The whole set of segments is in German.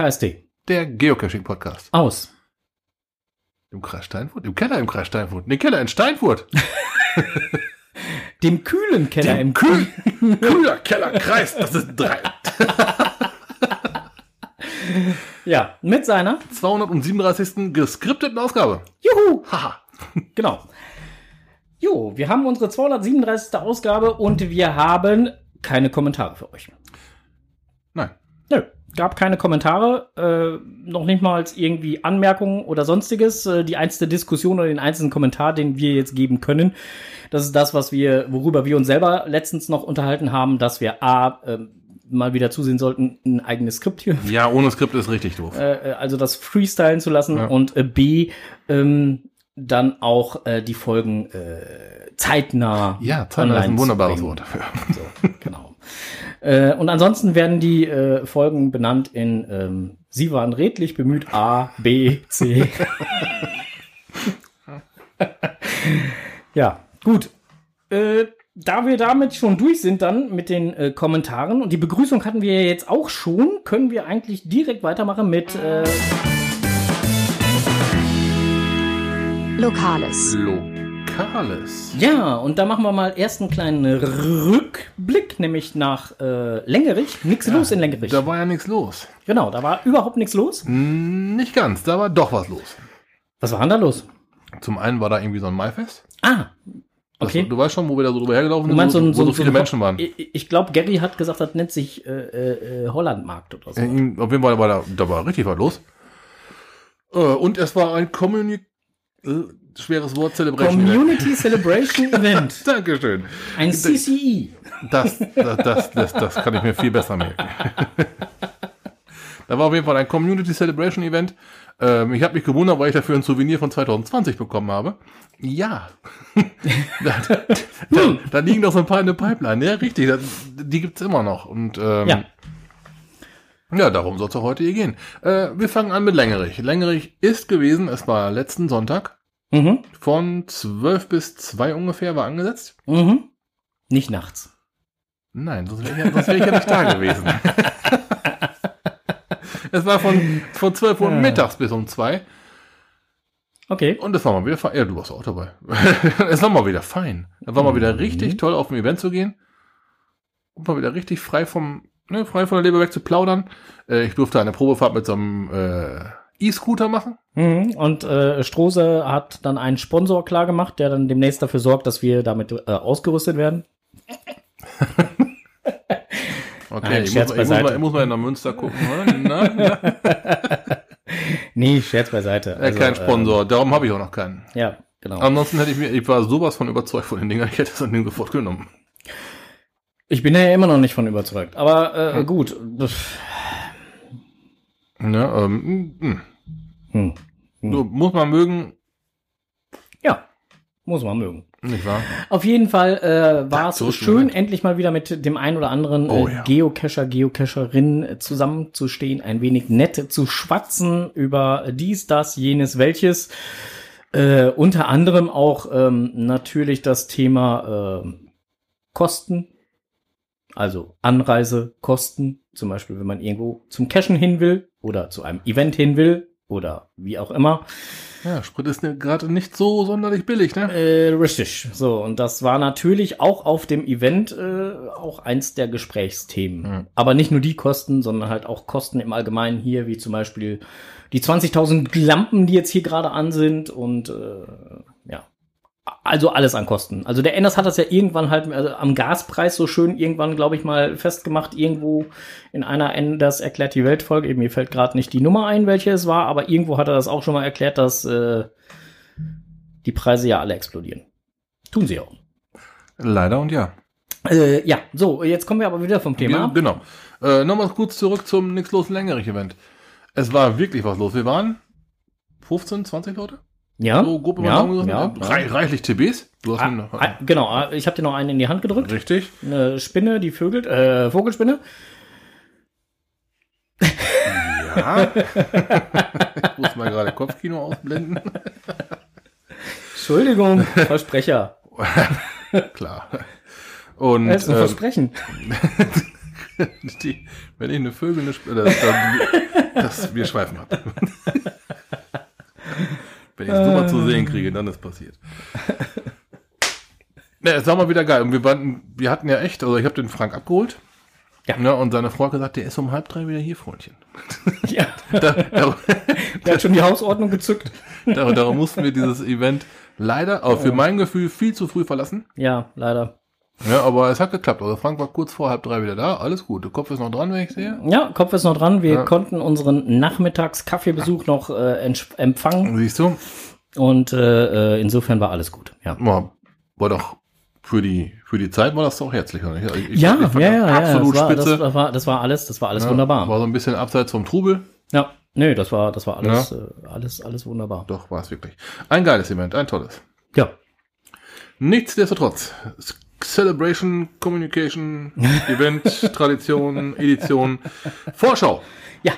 KSD. Der Geocaching-Podcast. Aus. Im Kreis Steinfurt? Im Keller im Kreis Steinfurt. Ne, Keller in Steinfurt. Dem kühlen Keller im Kühl, kühler Kellerkreis. Das ist drei. Ja, mit seiner 237. geskripteten Ausgabe. Juhu! Haha. Genau. Jo, wir haben unsere 237. Ausgabe und wir haben keine Kommentare für euch. Gab keine Kommentare, äh, noch nicht mal als irgendwie Anmerkungen oder sonstiges. Äh, die einzige Diskussion oder den einzelnen Kommentar, den wir jetzt geben können, das ist das, was wir, worüber wir uns selber letztens noch unterhalten haben, dass wir A, äh, mal wieder zusehen sollten, ein eigenes Skript hier Ja, ohne Skript ist richtig doof. äh, also das freestylen zu lassen Ja. und äh, B, ähm, dann auch äh, die Folgen äh, zeitnah. ja, Zander ist ein wunderbares. Wort dafür. So, genau. Äh, und ansonsten werden die äh, Folgen benannt in ähm, Sie waren redlich bemüht A, B, C. ja, gut. Äh, da wir damit schon durch sind dann mit den äh, Kommentaren und die Begrüßung hatten wir ja jetzt auch schon, können wir eigentlich direkt weitermachen mit äh, Lokales. Lokales. ja und da machen wir mal erst einen kleinen Rückblick, nämlich nach äh, Längerich. Nix los in Längerich. Da war ja nichts los. Genau, da war überhaupt nichts los. Hm, Nicht ganz, da war doch was los. Was war denn da los? Zum einen war da irgendwie so ein Maifest. Ah, Das- okay. Du weißt schon, wo wir da so drüber hergelaufen sind, so, wo so, so, viele ein- Menschen waren. Ich, ich glaube, Gary hat gesagt, das nennt sich äh, äh, äh, Hollandmarkt oder so. Äh, Auf jeden Fall war da, da war richtig was los. Äh, Und es war ein Communi äh, schweres Wort Celebration. Event. Community Celebration Event. Dankeschön. Ein CCE. Das, das, das, das, kann ich mir viel besser merken. da war auf jeden Fall ein Community Celebration Event. Ähm, ich habe mich gewundert, weil ich dafür ein Souvenir von 2020 bekommen habe. Ja. da, liegen doch so ein paar in der Pipeline. Ja, richtig. Die gibt's immer noch. Und ähm, Ja. ja, darum soll es auch heute hier gehen. Äh, wir fangen an mit Längerich. Längerich ist gewesen, es war letzten Sonntag, Mhm. von 12 bis 2 ungefähr war angesetzt. Mhm. Nicht nachts. Nein, sonst wäre ich, ja- wär ich ja nicht da gewesen. es war von, von 12 Uhr Ja. mittags bis um 2 Okay. und es war mal wieder fein. Ja, du warst auch dabei. es war mal wieder fein. Es war mal wieder richtig toll, auf ein Event zu gehen. Und mal wieder richtig frei vom, ne, frei von der Leber weg zu plaudern. Äh, ich durfte eine Probefahrt mit so einem äh, E-Scooter machen. Mhm. Und äh, Strose hat dann einen Sponsor klar gemacht, der dann demnächst dafür sorgt, dass wir damit äh, ausgerüstet werden. Okay, Nein, ich, muss, ich, muss mal, ich muss mal in der Münster gucken. oder? Na, na? Nee, Scherz beiseite. Äh, kein Sponsor, darum habe ich auch noch keinen. Äh, ja, genau. Ansonsten hätte ich mir, ich war sowas von überzeugt von den Dingern, ich hätte es an dem sofort genommen. Ich bin ja immer noch nicht von überzeugt. Aber äh, gut. Ne, ähm, mh, Hm. so, muss man mögen, Ja, muss man mögen. nicht wahr? Auf jeden Fall äh, war es so schön, Moment. endlich mal wieder mit dem einen oder anderen Oh, äh, ja. Geocacher, Geocacherin zusammenzustehen, ein wenig nett zu schwatzen über dies, das, jenes, welches. Äh, unter anderem auch ähm, natürlich das Thema äh, Kosten, also Anreisekosten, zum Beispiel, wenn man irgendwo zum Cashen hin will oder zu einem Event hin will oder wie auch immer. Ja, Sprit ist ne- gerade nicht so sonderlich billig, ne? Äh, richtig. So, und das war natürlich auch auf dem Event äh, auch eins der Gesprächsthemen. Mhm. Aber nicht nur die Kosten, sondern halt auch Kosten im Allgemeinen hier, wie zum Beispiel die 20.000 Lampen, die jetzt hier gerade an sind und äh. Also alles an Kosten. Also der Enders hat das ja irgendwann halt also am Gaspreis so schön irgendwann, glaube ich, mal festgemacht, irgendwo in einer Enders erklärt die Weltfolge. Eben mir fällt gerade nicht die Nummer ein, welche es war, aber irgendwo hat er das auch schon mal erklärt, dass äh, die Preise ja alle explodieren. Tun sie auch. Leider und ja. Äh, ja, so, jetzt kommen wir aber wieder vom Thema Wir, genau. Äh, Nochmal kurz zurück zum Nix los Längerich Event. Es war wirklich was los. Wir waren 15, 20 Leute? Ja, So grob ja, den Daumen ja, gesagt. Rei- Reichlich TBs. Du hast Ah, ah, genau, ah, ich habe dir noch einen in die Hand gedrückt. Richtig. Eine Spinne, die Vögel, äh, Vogelspinne. Ja. ich muss mal gerade Kopfkino ausblenden. Entschuldigung, Versprecher. Klar. Und Das ist ein ähm, Versprechen. Die, wenn ich eine Vögel, eine Sp- das, das, das, wir schweifen ab. Wenn ich es mal zu sehen kriege, dann ist passiert. Ne, es war mal wieder geil. Und wir, waren, wir hatten ja echt, also ich habe den Frank abgeholt. Ja. Ne, und seine Frau hat gesagt, der ist um halb drei wieder hier, Freundchen. Ja, Da, da, der hat schon die Hausordnung gezückt. da, darum mussten wir dieses Event leider, aber für mein Gefühl, viel zu früh verlassen. Ja, leider. Ja, aber es hat geklappt. Also Frank war kurz vor halb drei wieder da. Alles gut. Der Kopf ist noch dran, wenn ich sehe. Ja, Kopf ist noch dran. Wir Ja. konnten unseren Nachmittags-Kaffeebesuch noch äh, empfangen Siehst du? und äh, äh, insofern war alles gut. Ja. War, war doch für die, für die Zeit war das doch herzlich. nicht? Ich, ich- Ja, ich ja, das ja, ja, absolut das war, spitze. das, war, das war alles, das war alles Ja, wunderbar. War so ein bisschen abseits vom Trubel. Ja, nee, das war, das war alles, äh, alles, alles wunderbar. Doch, war es wirklich. Ein geiles Event, ein tolles. Ja, Nichtsdestotrotz. Celebration, Communication, Event, Tradition, Edition, Vorschau. ja.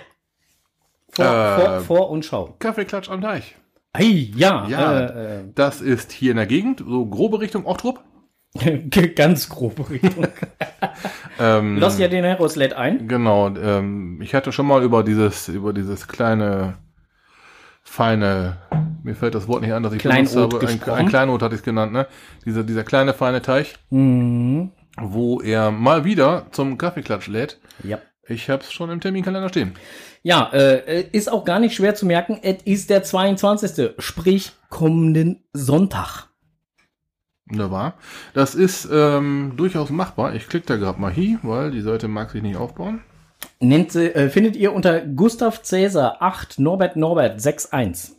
Vor, Äh, vor, vor und schau. Kaffeeklatsch am Teich. Hey, ja, Ja. Äh, äh, Das ist hier in der Gegend, so grobe Richtung Ochtrup. ganz grobe Richtung. Ähm, Lass ja den Heroes lädt ein. Genau, ähm, ich hatte schon mal über dieses, über dieses kleine, feine, mir fällt das Wort nicht an, dass ich Kleinod benutzt habe, ein, ein Kleinod hatte ich es genannt, ne? Dieser, dieser kleine, feine Teich, Mhm. wo er mal wieder zum Kaffeeklatsch lädt. Ja. Ich habe es schon im Terminkalender stehen. Ja, äh, ist auch gar nicht schwer zu merken. Es ist der 22. Sprich kommenden Sonntag. Wunderbar. Das ist ähm, durchaus machbar. Ich klicke da gerade mal hier, weil die Seite mag sich nicht aufbauen. Nennt äh, findet ihr unter Gustav Cäsar 8 Norbert Norbert 61.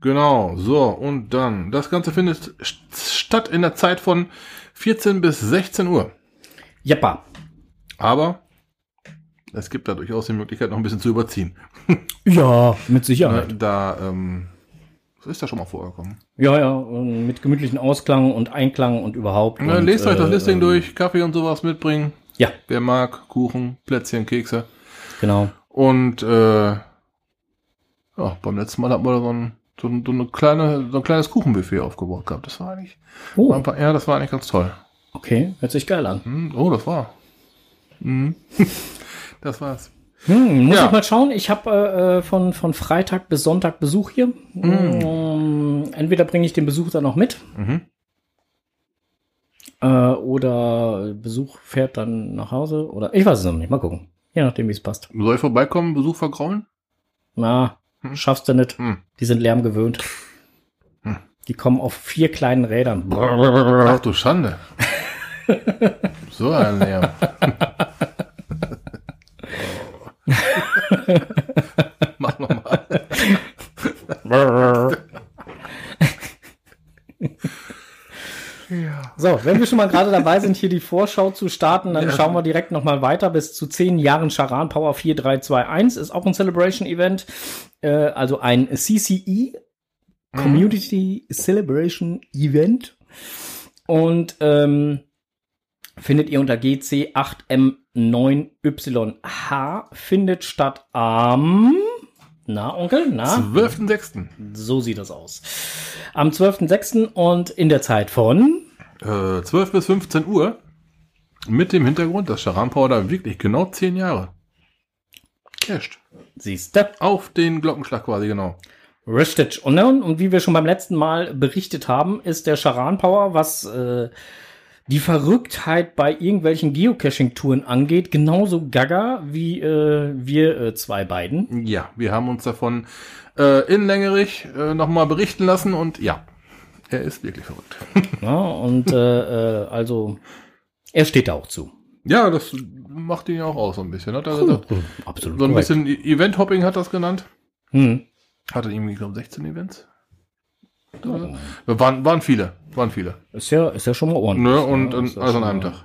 Genau, so, und dann, das Ganze findet st- statt in der Zeit von 14 bis 16 Uhr. Jeppa. Aber es gibt da durchaus die Möglichkeit, noch ein bisschen zu überziehen. Ja, mit Sicherheit. Da, ähm, das ist ja schon mal vorgekommen. Ja, ja, und mit gemütlichen Ausklang und Einklang und überhaupt. Ne, und, lest euch das äh, Listing ähm, durch, Kaffee und sowas mitbringen. Ja, Wer mag, Kuchen, Plätzchen, Kekse. genau. Und äh, ja, beim letzten Mal hatten wir so ein, so, ein, so, eine kleine, so ein kleines Kuchenbuffet aufgebaut gehabt. Das war eigentlich, war Oh, einfach, ja, das war eigentlich ganz toll. okay, hört sich geil an. Hm, oh, das war. Mhm. das war's. Hm, muss Ja. ich mal schauen. Ich habe äh, äh, von, von Freitag bis Sonntag Besuch hier. Ähm, entweder bringe ich den Besuch dann noch mit Mhm. Äh, oder Besuch fährt dann nach Hause oder ich weiß es noch nicht. Mal gucken. Je nachdem, wie es passt. Soll ich vorbeikommen, Besuch vergraulen? Na, Hm. schaffst du nicht. Hm. Die sind Lärm gewöhnt. Hm. Die kommen auf vier kleinen Rädern. Ach du Schande. so ein Lärm. Mach nochmal. Ja. So, wenn wir schon mal gerade dabei sind, hier die Vorschau zu starten, dann Ja. schauen wir direkt noch mal weiter. Bis zu zehn Jahren Charan Power 4321 ist auch ein Celebration-Event, äh, also ein CCE, Community Celebration Event. Und ähm, findet ihr unter GC8M9YH, findet statt am... Na, Onkel, na? 12.06. So sieht das aus. Am 12.06. und in der Zeit von... Äh, 12 bis 15 Uhr. Mit dem Hintergrund, dass Charan Powder wirklich genau 10 Jahre casht. Siehste. Auf den Glockenschlag quasi, genau. Richtig. Und, und wie wir schon beim letzten Mal berichtet haben, ist der Charan Power, was äh, die Verrücktheit bei irgendwelchen Geocaching-Touren angeht, genauso gaga wie äh, wir äh, zwei beiden. Ja, wir haben uns davon äh, in Längerich äh, nochmal berichten lassen und ja, er ist wirklich verrückt. Ja, und äh, äh, also er steht da auch zu. ja, das macht ihn ja auch aus so ein bisschen. Hat er gesagt. Absolut. So ein korrekt. bisschen E- Event-Hopping hat das genannt. Hm. Hatte irgendwie, glaube 16 Events. Da- Waren, waren viele, waren viele. Ist ja, ist ja schon mal ordentlich. Ne? Und, ja, ja alles an einem Tag.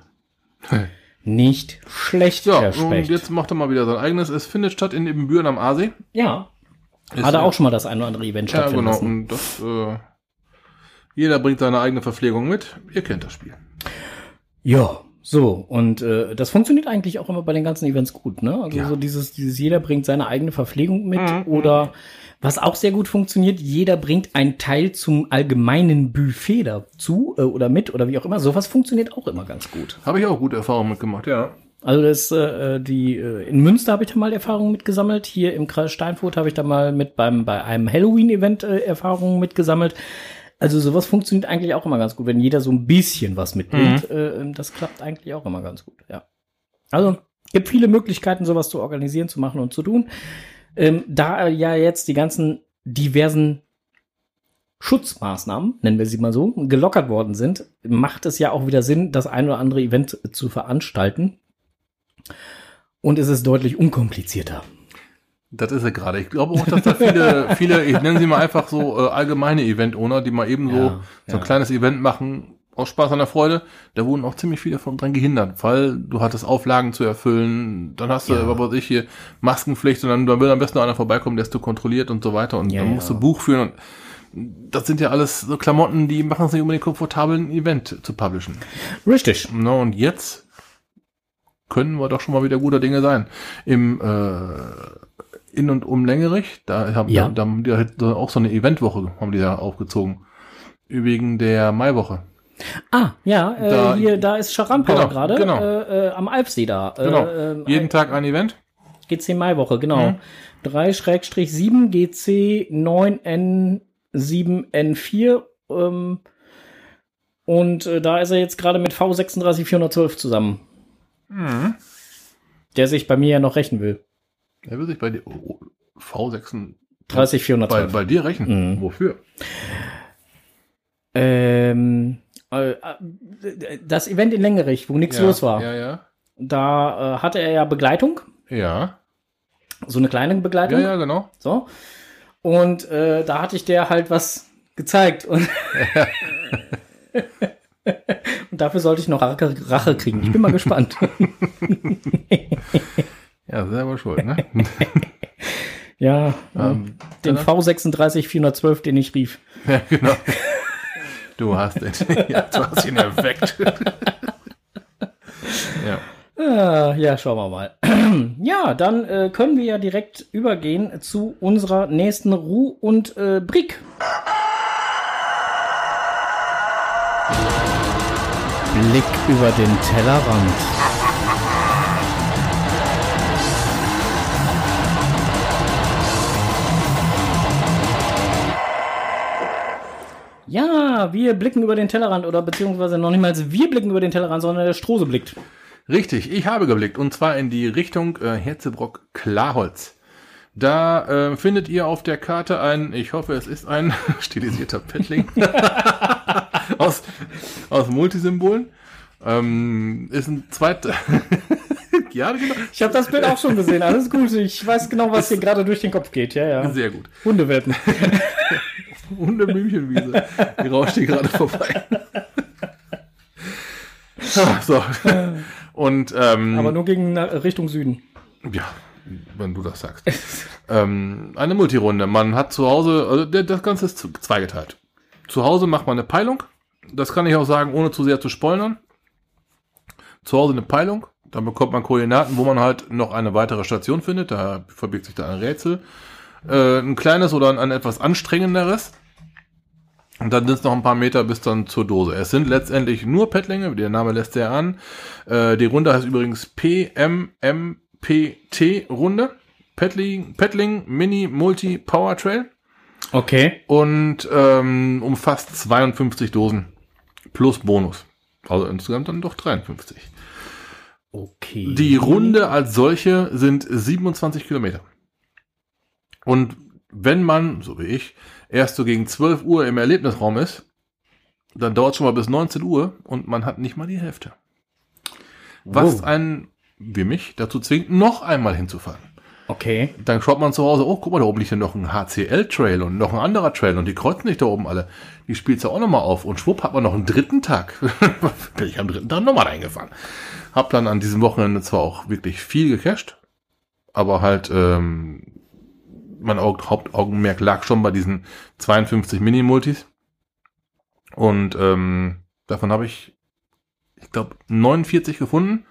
Nicht schlecht, Ja, Herr und jetzt macht er mal wieder sein eigenes. Es findet statt in Ibbenbüren am Aasee. ja, Ist, hat er auch schon mal das ein oder andere Event Ja, stattfinden genau. lassen. Und das, äh, jeder bringt seine eigene Verpflegung mit. Ihr kennt das Spiel. Ja, so, und äh, das funktioniert eigentlich auch immer bei den ganzen Events gut, ne? Also Ja. so dieses, dieses jeder bringt seine eigene Verpflegung mit Mhm. oder was auch sehr gut funktioniert, jeder bringt einen Teil zum allgemeinen Buffet dazu äh, oder mit oder wie auch immer. Sowas funktioniert auch immer ganz gut. Habe ich auch gute Erfahrungen mitgemacht, ja. Also das äh, die äh, in Münster habe ich da mal Erfahrungen mitgesammelt. Hier im Kreis Steinfurt habe ich da mal mit beim bei einem Halloween-Event äh, Erfahrungen mitgesammelt. Also sowas funktioniert eigentlich auch immer ganz gut, wenn jeder so ein bisschen was mitbringt. Äh, das klappt eigentlich auch immer ganz gut. Ja. Also gibt viele Möglichkeiten, sowas zu organisieren, zu machen und zu tun. Ähm, da ja jetzt die ganzen diversen Schutzmaßnahmen, nennen wir sie mal so, gelockert worden sind, macht es ja auch wieder Sinn, das ein oder andere Event zu veranstalten. Und es ist deutlich unkomplizierter. Das ist er gerade. Ich glaube auch, dass da viele, viele, ich nenne sie mal einfach so äh, allgemeine Event-Owner, die mal eben so, Ja, so ein ja. kleines Event machen, aus Spaß an der Freude. Da wurden auch ziemlich viele von dran gehindert, weil du hattest Auflagen zu erfüllen, dann hast du, Ja. was weiß ich hier, Maskenpflicht und dann, dann will am besten noch einer vorbeikommen, der ist du kontrolliert und so weiter und Ja, dann ja. musst du Buch führen und das sind ja alles so Klamotten, die machen es nicht unbedingt komfortabel, ein Event zu publishen. Richtig. Na, und jetzt können wir doch schon mal wieder guter Dinge sein. Im äh, In- und um Längerich, da haben, Ja. da, da haben die halt auch so eine Eventwoche, haben die da aufgezogen. Wegen der Maiwoche. Ah, ja, äh, Da- hier, da ist Scharampauer Genau, gerade, genau. äh, äh, am Alpsee da. Genau. Äh, ähm, Jeden Tag ein Event. GC Maiwoche, genau. Mhm. 3-7 GC 9N7N4. Ähm, und äh, da ist er jetzt gerade mit V36412 zusammen, Mhm. der sich bei mir ja noch rächen will. Er will sich bei dir oh, oh, V6 bei, 30412. bei dir rechnen. Mhm. Wofür? Ähm, äh, äh, das Event in Längerich, wo nichts ja, los war, Ja, ja. da äh, hatte er ja Begleitung, Ja. so eine kleine Ja, Begleitung. ja, genau. So. Und äh, da hatte ich der halt was gezeigt. Und, und dafür sollte ich noch Rache kriegen. Ich bin mal gespannt. Ja, selber schuld, ne? ja, Ähm, den dann- V36 412, den ich rief. Ja, genau. Du hast den, ja, du hast ihn erweckt. ja. Ah, ja, schauen wir mal. ja, dann äh, können wir ja direkt übergehen zu unserer nächsten Ruh- und äh, Brick. Blick über den Tellerrand. Ja, wir blicken über den Tellerrand oder beziehungsweise noch niemals wir blicken über den Tellerrand, sondern der Strose blickt. Richtig, ich habe geblickt und zwar in die Richtung äh, Herzebrock Klarholz. Da äh, findet ihr auf der Karte ein, ich hoffe es ist ein stilisierter Paddling aus, aus Multisymbolen. Ähm, ist ein zweiter. ja, genau. Ich habe das Bild auch schon gesehen. Alles gut. Ich weiß genau, was hier gerade durch den Kopf geht. Ja, ja. Sehr gut. Hundewetten. Hundeblümchenwiese. Die rauscht hier gerade vorbei. So. Und ähm, Aber nur gegen na- Richtung Süden. Ja, wenn du das sagst. ähm, eine Multirunde. Man hat zu Hause, also das Ganze ist zweigeteilt. Zu Hause macht man eine Peilung. Das kann ich auch sagen, ohne zu sehr zu spoilern. Zu Hause eine Peilung. Dann bekommt man Koordinaten, wo man halt noch eine weitere Station findet. Da verbirgt sich da ein Rätsel. Äh, ein kleines oder ein, ein etwas anstrengenderes. Und dann sind es noch ein paar Meter bis dann zur Dose. Es sind letztendlich nur Paddlinge, der Name lässt ja an. Äh, die Runde heißt übrigens PMMPT-Runde. Paddling, Paddling Mini Multi Power Trail Okay. und ähm, umfasst 52 Dosen plus Bonus. Also insgesamt dann doch 53. Okay. Die Runde als solche sind 27 Kilometer. Und wenn man, so wie ich, erst so gegen 12 Uhr im Erlebnisraum ist, dann dauert es schon mal bis 19 Uhr und man hat nicht mal die Hälfte. Was Wow. einen, wie mich, dazu zwingt, noch einmal hinzufahren. Okay. Dann schaut man zu Hause, oh, guck mal, da oben liegt ja noch ein HCL-Trail und noch ein anderer Trail und die kreuzen sich da oben alle. Die spielt's ja auch nochmal auf und schwupp hat man noch einen dritten Tag. Bin ich am dritten Tag nochmal eingefahren. Hab dann an diesem Wochenende zwar auch wirklich viel gecached, aber halt, ähm, mein Aug Hauptaugenmerk lag schon bei diesen 52 Mini-Multis. Und ähm, davon habe ich, ich glaube, 49 gefunden.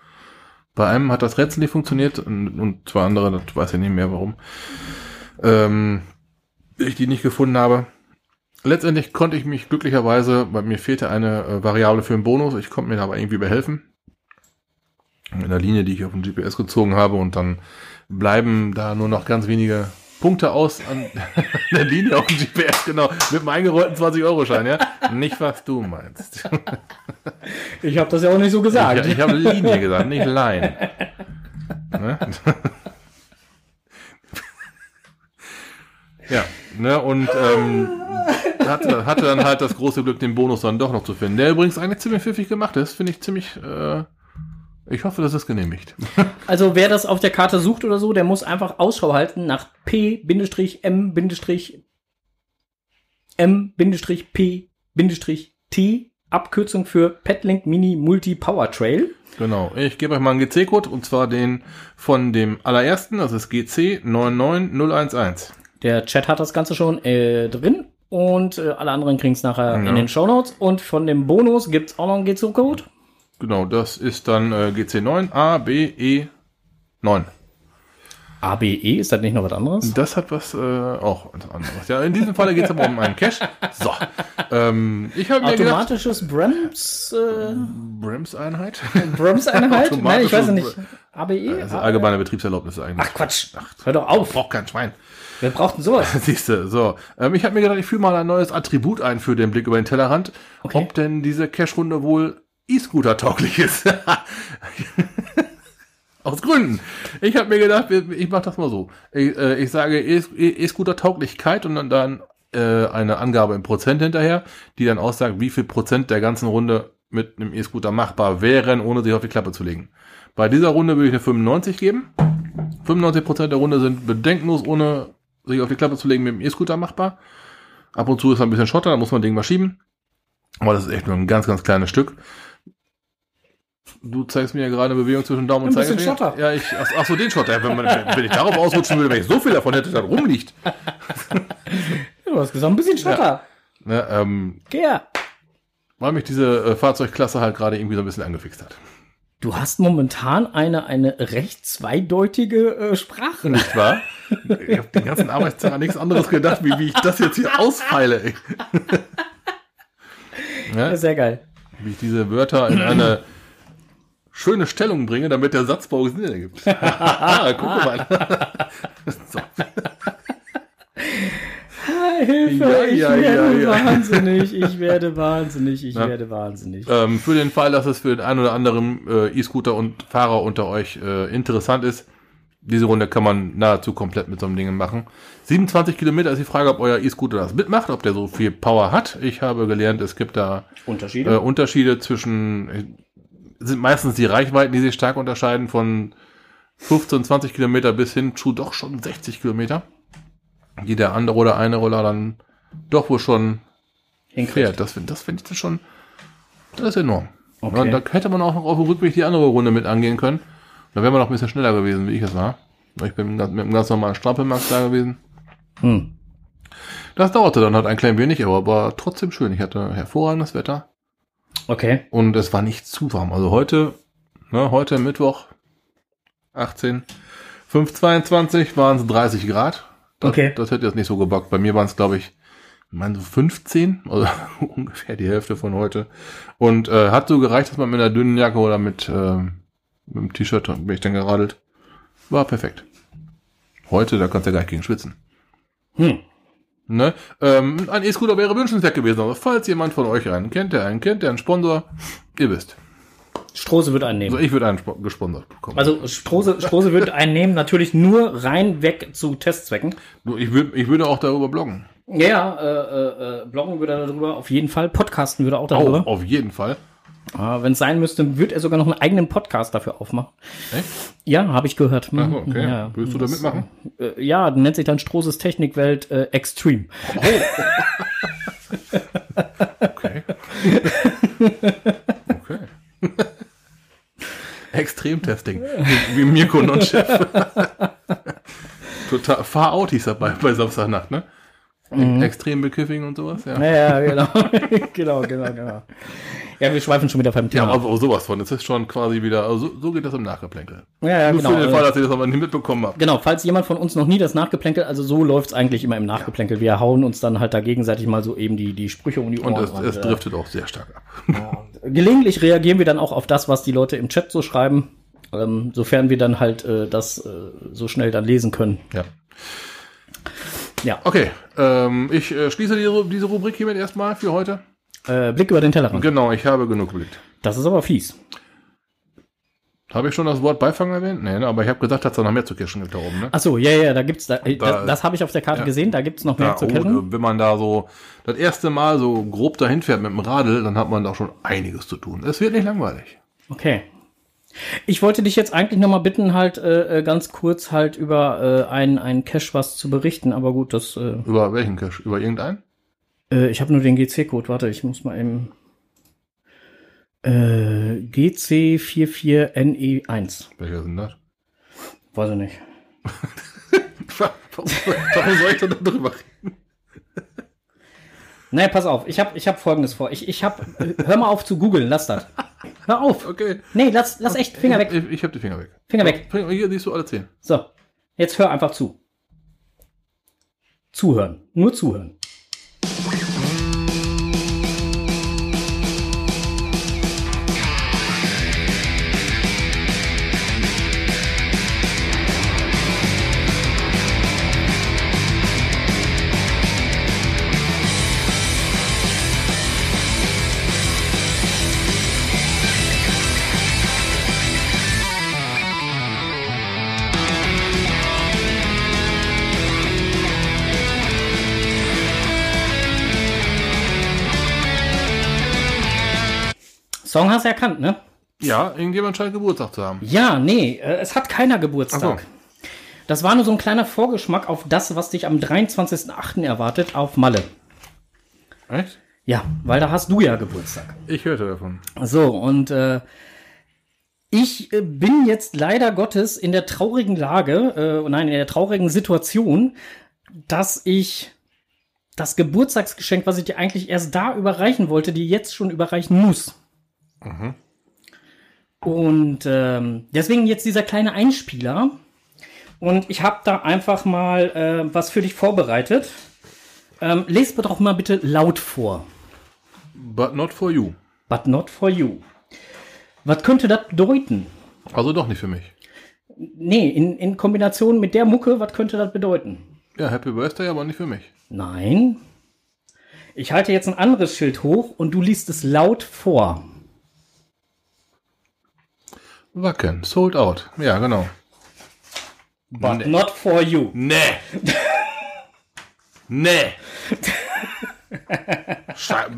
Bei einem hat das Rätsel nicht funktioniert und, und zwei andere, das weiß ich nicht mehr warum, ähm, ich die nicht gefunden habe. Letztendlich konnte ich mich glücklicherweise, weil mir fehlte eine äh, Variable für einen Bonus, ich konnte mir da aber irgendwie behelfen. in der Linie, die ich auf den GPS gezogen habe und dann bleiben da nur noch ganz wenige Punkte aus an der Linie auf dem GPS, genau, mit einem eingerollten 20-Euro-Schein, ja? Nicht, was du meinst. Ich habe das ja auch nicht so gesagt. Ich, ich habe Linie gesagt, nicht Line. Ne? ja, ne, und ähm, hatte, hatte dann halt das große Glück, den Bonus dann doch noch zu finden, der übrigens eigentlich ziemlich pfiffig gemacht ist, finde ich ziemlich, äh, ich hoffe, das ist genehmigt. Also wer das auf der Karte sucht oder so, der muss einfach Ausschau halten nach P-M-M-P-T, Abkürzung für Petlink Mini Multi Power Trail. Genau, ich gebe euch mal einen GC-Code und zwar den von dem allerersten, das ist GC 99011. Der Chat hat das Ganze schon äh, drin und äh, alle anderen kriegen es nachher Ja. in den Shownotes. Und von dem Bonus gibt's auch noch einen GC-Code. Genau, das ist dann äh, GC9 ABE 9. ABE, ist das nicht noch was anderes? Das hat was äh, auch was anderes. Ja, in diesem Fall geht es aber um einen Cache. So, ähm, ich habe mir gedacht, Automatisches Brems, äh, Bremseinheit. Bremseinheit? Nein, ich weiß es nicht. Automatisches ABE? Also allgemeine Betriebserlaubnis eigentlich. Ach Quatsch. Hör doch auf. Braucht kein Schwein. Wer braucht denn sowas? Siehst du, so. Ähm, ich habe mir gedacht, ich führe mal ein neues Attribut ein für den Blick über den Tellerrand. Okay. Ob denn diese Cache-Runde wohl E-Scooter tauglich ist. Aus Gründen. Ich habe mir gedacht, ich mache das mal so. Ich, äh, ich sage E- E- E-Scooter-Tauglichkeit und dann, dann äh, eine Angabe in Prozent hinterher, die dann aussagt, wie viel Prozent der ganzen Runde mit einem E-Scooter machbar wären, ohne sich auf die Klappe zu legen. Bei dieser Runde würde ich eine 95 geben. 95% der Runde sind bedenkenlos, ohne sich auf die Klappe zu legen, mit dem E-Scooter machbar. Ab und zu ist ein bisschen Schotter, da muss man Ding mal schieben. Aber das ist echt nur ein ganz, ganz kleines Stück. Du zeigst mir ja gerade eine Bewegung zwischen Daumen und Ein bisschen Zeigefinger. Schotter. Ja, ich, ach, ach so, den Schotter. Wenn, man, wenn ich darauf ausrutschen würde, wenn ich so viel davon hätte, dann rumliegt. Du hast gesagt, ein bisschen Schotter. Ne, ähm, Ja. weil mich diese äh, Fahrzeugklasse halt gerade irgendwie so ein bisschen angefixt hat. Du hast momentan eine, eine recht zweideutige äh, Sprache. Nicht wahr? Ich habe den ganzen Arbeitstag an nichts anderes gedacht, wie, wie ich das jetzt hier ausfeile. Ja? Sehr geil. wie ich diese Wörter in eine schöne Stellung bringe, damit der Satzbau Sinn ergibt. ah, guck mal. so. Hilfe, Ja, ich ja, werde ja, ja. wahnsinnig, ich werde wahnsinnig, ich werde wahnsinnig. ähm, für den Fall, dass es für den einen oder anderen äh, E-Scooter und Fahrer unter euch äh, interessant ist, diese Runde kann man nahezu komplett mit so einem Ding machen. 27 Kilometer ist die Frage, ob euer E-Scooter das mitmacht, ob der so viel Power hat. Ich habe gelernt, es gibt da Unterschiede? äh, Unterschiede zwischen, sind meistens die Reichweiten, die sich stark unterscheiden von 15, 20 Kilometer bis hin zu doch schon 60 Kilometer, die der andere oder eine Roller dann doch wohl schon Hinkriegt. fährt. Das finde das find ich dann schon, das ist enorm. Okay. Ja, da hätte man auch noch auf dem Rückweg die andere Runde mit angehen können. Da wäre man noch ein bisschen schneller gewesen, wie ich es war. Ich bin mit einem ganz normalen Strampelmax da gewesen. Hm. Das dauerte dann halt ein klein wenig, aber war trotzdem schön. Ich hatte hervorragendes Wetter. Okay. Und es war nicht zu warm. Also heute, ne, heute Mittwoch, 18, 522 waren es 30 Grad. Das, Okay. Das hätte jetzt nicht so gebockt. Bei mir waren es, glaube ich, ich meine so 15, also ungefähr die Hälfte von heute. Und äh, hat so gereicht, dass man mit einer dünnen Jacke oder mit, ähm, mit dem T-Shirt bin ich dann geradelt. War perfekt. Heute, da kannst du ja gar nicht gegen schwitzen. Hm. Ne? Ähm, ein E-Scooter wäre wünschenswert gewesen, aber falls jemand von euch einen kennt, der einen kennt, der einen Sponsor, ihr wisst. Strose wird einen Also nehmen. ich würde einen spo- gesponsert bekommen. Also Strose, Strose wird einen nehmen, natürlich nur rein weg zu Testzwecken. Ich, würd, ich würde auch darüber bloggen. Ja, äh, äh, äh, bloggen würde er darüber, auf jeden Fall. Podcasten würde er auch Oh, darüber. auf jeden Fall. Ah, Wenn es sein müsste, wird er sogar noch einen eigenen Podcast dafür aufmachen. Echt? Ja, habe ich gehört. Ach so, okay. Ja, Würdest du da mitmachen? Äh, ja, nennt sich dann Stroses Technikwelt äh, Extreme. Okay. okay. Extremtesting. Wie, wie Mirko Non-Chef. Total. Far out hieß er bei, bei Samstagnacht, ne? Extrem Bekiffing und sowas, ja. Ja, ja, genau. genau, genau, genau. Ja, wir schweifen schon wieder beim Ja, Thema. aber auch sowas von. Es ist schon quasi wieder, also so, so geht das im Nachgeplänkel. Ja, ja, Nur genau. für den Fall, dass ihr das aber nicht mitbekommen habt. Genau, falls jemand von uns noch nie das Nachgeplänkel, also so läuft's eigentlich immer im Nachgeplänkel. Wir hauen uns dann halt da gegenseitig mal so eben die, die Sprüche um die Ohren. Und es, es äh, driftet auch sehr stark ab. Gelegentlich reagieren wir dann auch auf das, was die Leute im Chat so schreiben. Ähm, sofern wir dann halt äh, das äh, so schnell dann lesen können. Ja. Ja. Okay, ähm, ich äh, schließe diese, diese Rubrik hiermit erstmal für heute. Äh, Blick über den Tellerrand. Genau, ich habe genug geblickt. Das ist aber fies. Habe ich schon das Wort Beifang erwähnt? Nee, ne, aber ich habe gesagt, dass es da noch mehr zu kirschen gibt da oben. Ne? Ach so, ja, ja, da gibt's da, äh, Da- das, das habe ich auf der Karte ja. gesehen, da gibt's noch mehr Ja, zu oh, kennen. wenn man da so das erste Mal so grob dahin fährt mit dem Radl, dann hat man da schon einiges zu tun. Es wird nicht langweilig. Okay. Ich wollte dich jetzt eigentlich noch mal bitten, halt äh, äh, ganz kurz halt über äh, einen, einen Cache was zu berichten, aber gut, das äh, Über welchen Cache? Über irgendeinen? äh, ich habe nur den GC-Code, warte, ich muss mal eben äh, GC44NE1. Welcher sind das? Weiß ich nicht. Warum soll ich denn da drüber reden? Nee, pass auf, ich habe ich hab folgendes vor. Ich, ich hab, hör mal auf zu googeln, lass das. Hör auf. Okay. Nee, lass, lass echt, Finger weg, Ich, ich habe die Finger weg. Finger weg. Finger- Hier siehst du alle zehn. So, jetzt hör einfach zu. Zuhören, nur zuhören. Erkannt, ne? Ja, irgendjemand scheint Geburtstag zu haben. Ja, nee, äh, es hat keiner Geburtstag. So. Das war nur so ein kleiner Vorgeschmack auf das, was dich am 23.08. erwartet auf Malle. Echt? Ja, weil da hast du ja Geburtstag. Ich hörte davon. So, und äh, ich äh, bin jetzt leider Gottes in der traurigen Lage, äh, nein, in der traurigen Situation, dass ich das Geburtstagsgeschenk, was ich dir eigentlich erst da überreichen wollte, dir jetzt schon überreichen muss. Und ähm, deswegen jetzt dieser kleine Einspieler. Und ich habe da einfach mal äh, was für dich vorbereitet. Ähm, lest mir doch mal bitte laut vor. But not for you. But not for you. Was könnte das bedeuten? Also doch nicht für mich. Nee, in, in Kombination mit der Mucke, was könnte das bedeuten? Ja, Happy Birthday, aber nicht für mich. Nein. Ich halte jetzt ein anderes Schild hoch und du liest es laut vor. Wacken, sold out. Ja, genau. But Nee. not for you. Nee. nee.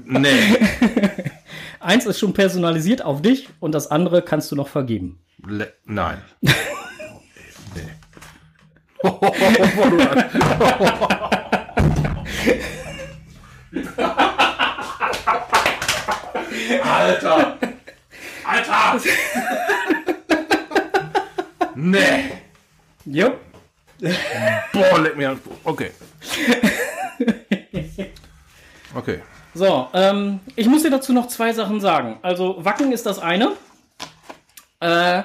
Nee. Eins ist schon personalisiert auf dich und das andere kannst du noch vergeben. Le Nein. nee. Alter! Alter! Nee! Jupp. Boah, leck mir an. Okay. Okay. So, ähm, ich muss dir dazu noch zwei Sachen sagen. Also, Wacken ist das eine. Äh,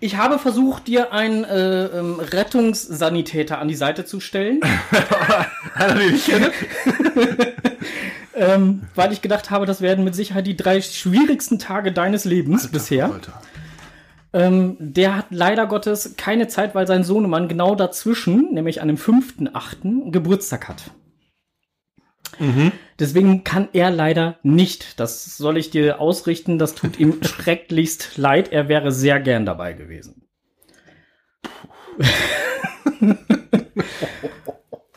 ich habe versucht, dir einen äh, ähm, Rettungssanitäter an die Seite zu stellen, Einer, den ich kenne? ähm, weil ich gedacht habe, das werden mit Sicherheit die drei schwierigsten Tage deines Lebens bisher. Alter. Ähm, der hat leider Gottes keine Zeit, weil sein Sohnemann genau dazwischen, nämlich an dem 5.8. Geburtstag hat. Deswegen kann er leider nicht. Das soll ich dir ausrichten. Das tut ihm schrecklichst leid. Er wäre sehr gern dabei gewesen.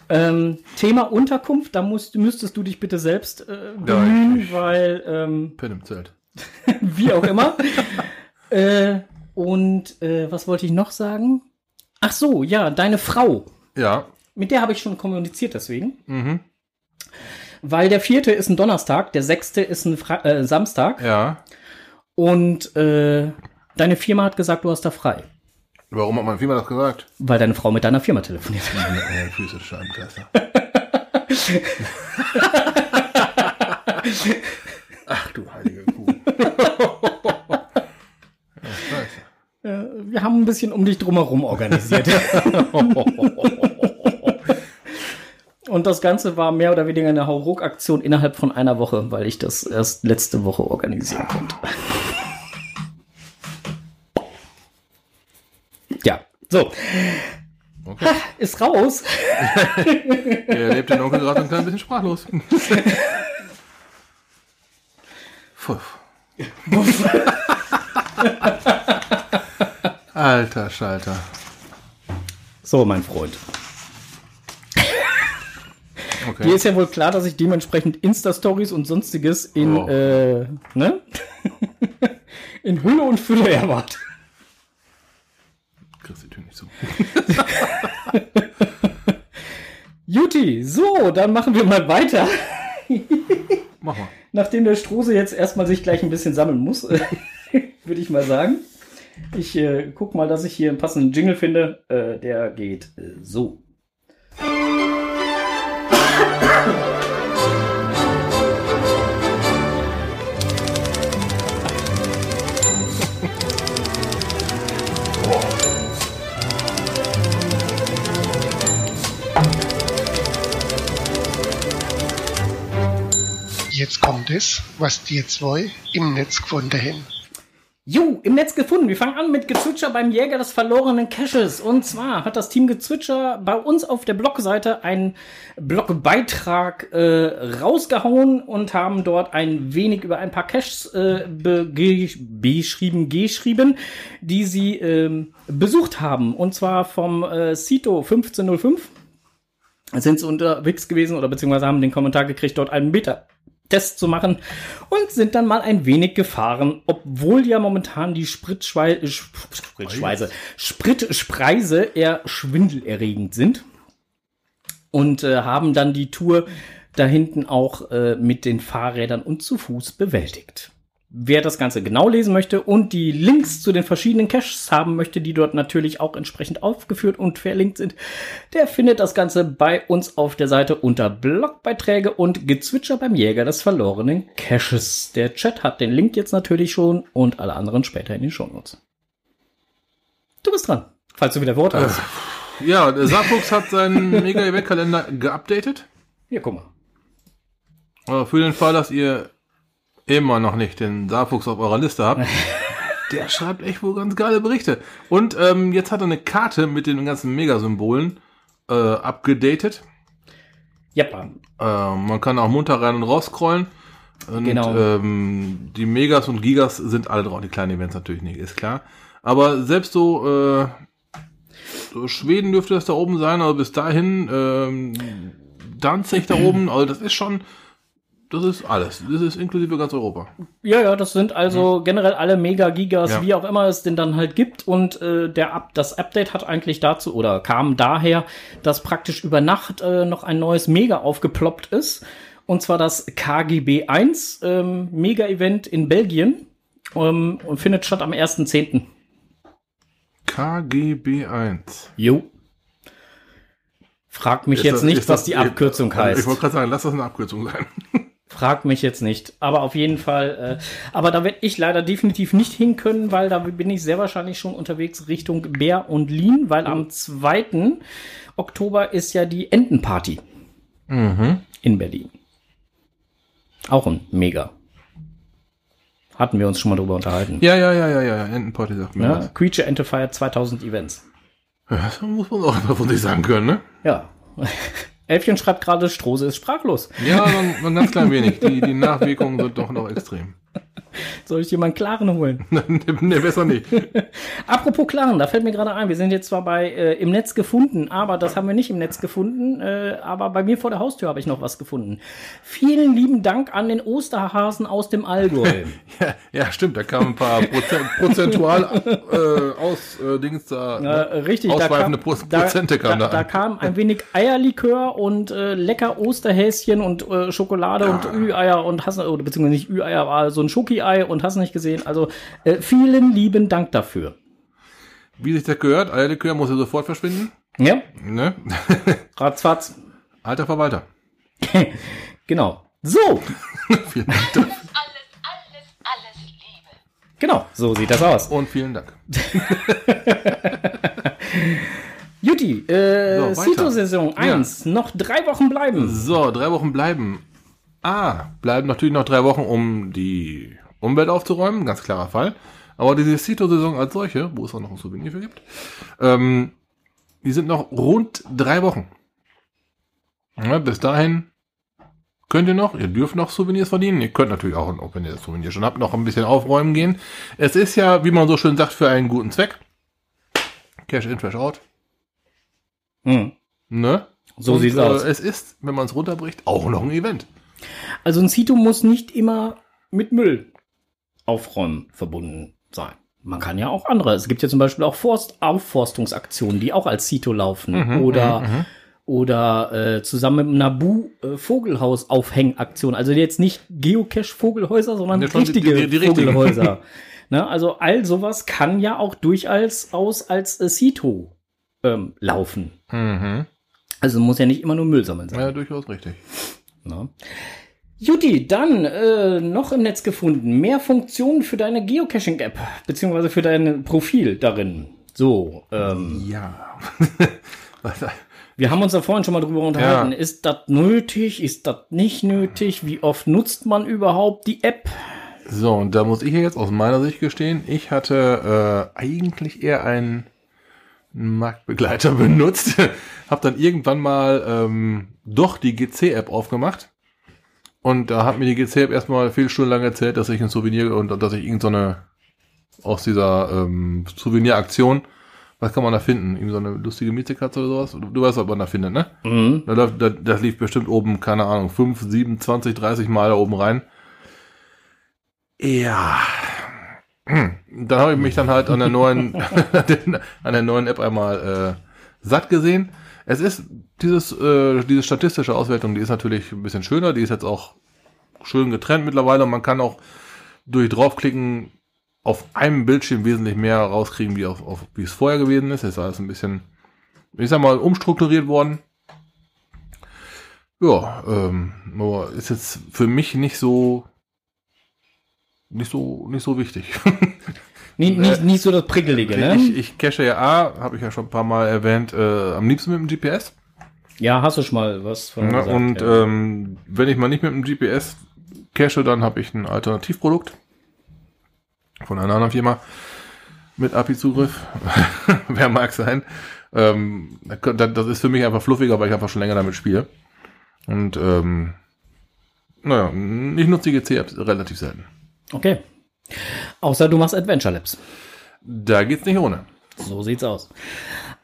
ähm, Thema Unterkunft, da musst, müsstest du dich bitte selbst äh, bemühen, ich- weil ähm, Pin im Zelt. wie auch immer. äh, und äh, was wollte ich noch sagen? Ach so, ja, deine Frau. Ja. Mit der habe ich schon kommuniziert deswegen. Weil der vierte ist ein Donnerstag, der sechste ist ein Fre äh, Samstag Ja. und äh, deine Firma hat gesagt, du hast da frei. Warum hat mein Firma das gesagt? Weil deine Frau mit deiner Firma telefoniert. Meine Füße Scheibenkleister. Ach du heilige Kuh. ja, scheiße. Wir haben ein bisschen um dich drumherum organisiert. Und das Ganze war mehr oder weniger eine Hauruck-Aktion innerhalb von einer Woche, weil ich das erst letzte Woche organisieren konnte. So. Okay. Ha, ist raus. er lebt den Onkel gerade ein klein bisschen sprachlos. Puff. Alter Schalter. So, mein Freund. Okay. Dir ist ja wohl klar, dass ich dementsprechend Insta-Stories und sonstiges in, oh. äh, ne? in Hülle und Fülle erwarte. Kriegst die Tür nicht so. Juti, so, dann machen wir mal weiter. Mach mal. Nachdem der Strose jetzt erstmal sich gleich ein bisschen sammeln muss, würde ich mal sagen. Ich äh, guck mal, dass ich hier einen passenden Jingle finde. Äh, der geht äh, so. Jetzt kommt es, was die zwei im Netz gefunden haben. Jo, im Netz gefunden. Wir fangen an mit Gezwitscher beim Jäger des verlorenen Caches. Und zwar hat das Team Gezwitscher bei uns auf der Blogseite einen Blogbeitrag äh, rausgehauen und haben dort ein wenig über ein paar Caches äh, beschrieben, geschrieben, die sie äh, besucht haben. Und zwar vom äh, Cito 1505 sind sie unterwegs gewesen oder beziehungsweise haben den Kommentar gekriegt, dort einen Beta Test zu machen und sind dann mal ein wenig gefahren, obwohl ja momentan die Spritschwei äh, Spritschweise, Spritspreise eher schwindelerregend sind und äh, haben dann die Tour da hinten auch äh, mit den Fahrrädern und zu Fuß bewältigt. Wer das Ganze genau lesen möchte und die Links zu den verschiedenen Caches haben möchte, die dort natürlich auch entsprechend aufgeführt und verlinkt sind, der findet das Ganze bei uns auf der Seite unter Blogbeiträge und Gezwitscher beim Jäger des verlorenen Caches. Der Chat hat den Link jetzt natürlich schon und alle anderen später in den Shownotes. Du bist dran, falls du wieder Worte hast. Äh, ja, der Saarfuchs hat seinen Mega-Event-Kalender geupdatet. Ja, guck mal. Aber für den Fall, dass ihr immer noch nicht den Saarfuchs auf eurer Liste habt, der schreibt echt wohl ganz geile Berichte. Und ähm, jetzt hat er eine Karte mit den ganzen Megasymbolen äh, abgedatet. Ja. Äh, man kann auch munter rein und raus scrollen. Und, genau. Ähm, die Megas und Gigas sind alle drauf. Die kleinen Events natürlich nicht, ist klar. Aber selbst so, äh, so Schweden dürfte das da oben sein, aber bis dahin ähm, Danzig da oben, also das ist schon das ist alles. Das ist inklusive ganz Europa. Ja, ja, das sind also mhm. generell alle Mega-Gigas, ja. wie auch immer es denn dann halt gibt. Und äh, der Up das Update hat eigentlich dazu oder kam daher, dass praktisch über Nacht äh, noch ein neues Mega aufgeploppt ist. Und zwar das KGB 1 ähm, Mega-Event in Belgien ähm, und findet statt am 1.10. KGB 1. Jo. Frag mich ist jetzt das, nicht, was die Abkürzung heißt. Ich wollte gerade sagen, lass das eine Abkürzung sein. Frag mich jetzt nicht. Aber auf jeden Fall, äh, aber da werde ich leider definitiv nicht hin können, weil da bin ich sehr wahrscheinlich schon unterwegs Richtung Bär und Lien, weil am 2. Oktober ist ja die Entenparty mhm. in Berlin. Auch ein Mega. Hatten wir uns schon mal drüber unterhalten. Ja, ja, ja, ja, ja. Entenparty sagt mir ja, was. Creature Ente feiert 2000 Events. Ja, das muss man auch immer von sich sagen können, ne? Ja. Elfchen schreibt gerade, Strose ist sprachlos. Ja, ein ganz klein wenig. Die, die Nachwirkungen sind doch noch extrem. Soll ich dir mal einen klaren holen? nee, besser nicht. Apropos klaren, da fällt mir gerade ein, wir sind jetzt zwar bei äh, im Netz gefunden, aber das haben wir nicht im Netz gefunden, äh, aber bei mir vor der Haustür habe ich noch was gefunden. Vielen lieben Dank an den Osterhasen aus dem Allgäu. ja, ja, stimmt, da kamen ein paar Prozent, prozentual äh, aus äh, Dings da, äh, richtig, ausweifende da kam, Prozente kamen da, da, da, kam ein wenig Eierlikör und äh, lecker Osterhäschen und äh, Schokolade ja. und Ü-Eier und Hassen, oder beziehungsweise nicht Ü-Eier, aber so ein Schoki ei und hast nicht gesehen. Also äh, vielen lieben Dank dafür. Wie sich das gehört, Eierlikör muss er sofort verschwinden. Ja. Ne? Ratzfatz. Alter Verwalter. genau. So. vielen Dank. Alles, alles, alles Liebe. Genau, so sieht das aus. Und vielen Dank. Juti, äh, so, Cito-Saison 1, ja. noch drei Wochen bleiben. So, drei Wochen bleiben. Ah, bleiben natürlich noch drei Wochen, um die Umwelt aufzuräumen, ganz klarer Fall. Aber diese Cito-Saison als solche, wo es auch noch ein Souvenir für gibt, ähm, die sind noch rund drei Wochen. Ja, bis dahin könnt ihr noch, ihr dürft noch Souvenirs verdienen. Ihr könnt natürlich auch, auch wenn ihr das Souvenir schon habt, noch ein bisschen aufräumen gehen. Es ist ja, wie man so schön sagt, für einen guten Zweck. Cash in, Cash out. Hm. Ne? So Und, sieht's äh, aus. Es ist, wenn man es runterbricht, auch noch ein Event. Also ein Cito muss nicht immer mit Müll aufräumen verbunden sein. Man kann ja auch andere. Es gibt ja zum Beispiel auch Forst Aufforstungsaktionen, die auch als Cito laufen. oder oder äh, zusammen mit Nabu äh, Vogelhaus Aufhängaktion. Also jetzt nicht Geocache Vogelhäuser, sondern Ja, die- richtige die- die richtigen. Vogelhäuser. ne? Also all sowas kann ja auch durchaus aus als äh, Cito ähm, laufen. Mhm. Also muss ja nicht immer nur Müll sammeln sein. Ja, durchaus richtig. Na. Juti, dann äh, noch im Netz gefunden. Mehr Funktionen für deine Geocaching-App, beziehungsweise für dein Profil darin. So, ähm, Ja. wir haben uns da vorhin schon mal drüber unterhalten. Ja. Ist das nötig? Ist das nicht nötig? Wie oft nutzt man überhaupt die App? So, und da muss ich ja jetzt aus meiner Sicht gestehen, ich hatte äh, eigentlich eher einen Marktbegleiter benutzt, habe dann irgendwann mal ähm, doch die GC-App aufgemacht und da hat mir die GC-App erstmal viele Stunden lang erzählt, dass ich ein Souvenir und, und dass ich irgendeine aus dieser ähm, Souvenir-Aktion, was kann man da finden? Irgendwie so eine lustige Miezekatze oder sowas? Du, du weißt, was man da findet, ne? Mhm. Da, da, das lief bestimmt oben, keine Ahnung, 5, 7, 20, 30 Mal da oben rein. Ja. Dann habe ich mich dann halt an der neuen, an der neuen App einmal äh, satt gesehen. Es ist dieses, äh, diese statistische Auswertung, die ist natürlich ein bisschen schöner. Die ist jetzt auch schön getrennt mittlerweile. Und man kann auch durch draufklicken auf einem Bildschirm wesentlich mehr rauskriegen, wie, auf, auf, wie es vorher gewesen ist. Es ist alles ein bisschen, ich sag mal, umstrukturiert worden. Ja, ähm, aber ist jetzt für mich nicht so nicht so nicht so wichtig. Nicht, nicht, nicht so das Prickelige, ne? Ich, ich cache ja A, habe ich ja schon ein paar Mal erwähnt, äh, am liebsten mit dem GPS. ja, hast du schon mal was von Ja, gesagt, und ja. ähm, wenn ich mal nicht mit dem GPS cache, dann habe ich ein Alternativprodukt von einer anderen Firma mit API-Zugriff. Wer mag sein. Ähm, das das ist für mich einfach fluffiger, weil ich einfach schon länger damit spiele. Und ähm, naja, ich nutze die GC-Apps relativ selten. Okay. Außer du machst Adventure Labs. Da geht's nicht ohne. So sieht's aus.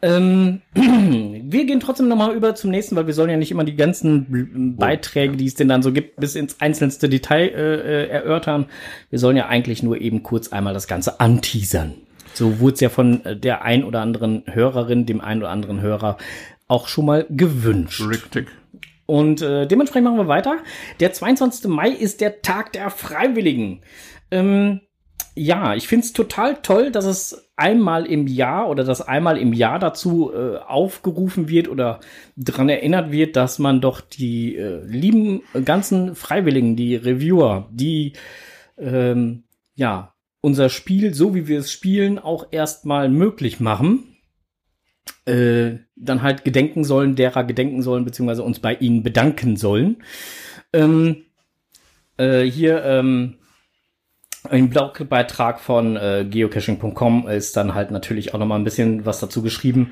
Ähm, wir gehen trotzdem nochmal über zum nächsten, weil wir sollen ja nicht immer die ganzen Bl- Beiträge, die es denn dann so gibt, bis ins einzelnste Detail äh, äh, erörtern. Wir sollen ja eigentlich nur eben kurz einmal das Ganze anteasern. So wurde es ja von äh, der ein oder anderen Hörerin, dem ein oder anderen Hörer auch schon mal gewünscht. Richtig. Und äh, dementsprechend machen wir weiter. Der 22. Mai ist der Tag der Freiwilligen. Ähm, ja, ich find's total toll, dass es einmal im Jahr oder dass einmal im Jahr dazu äh, aufgerufen wird oder dran erinnert wird, dass man doch die äh, lieben äh, ganzen Freiwilligen, die Reviewer, die ähm, ja unser Spiel, so wie wir es spielen, auch erstmal möglich machen äh, dann halt gedenken sollen, derer gedenken sollen, beziehungsweise uns bei ihnen bedanken sollen. Ähm, äh, hier ähm, im Blogbeitrag von äh, geocaching.com ist dann halt natürlich auch noch mal ein bisschen was dazu geschrieben.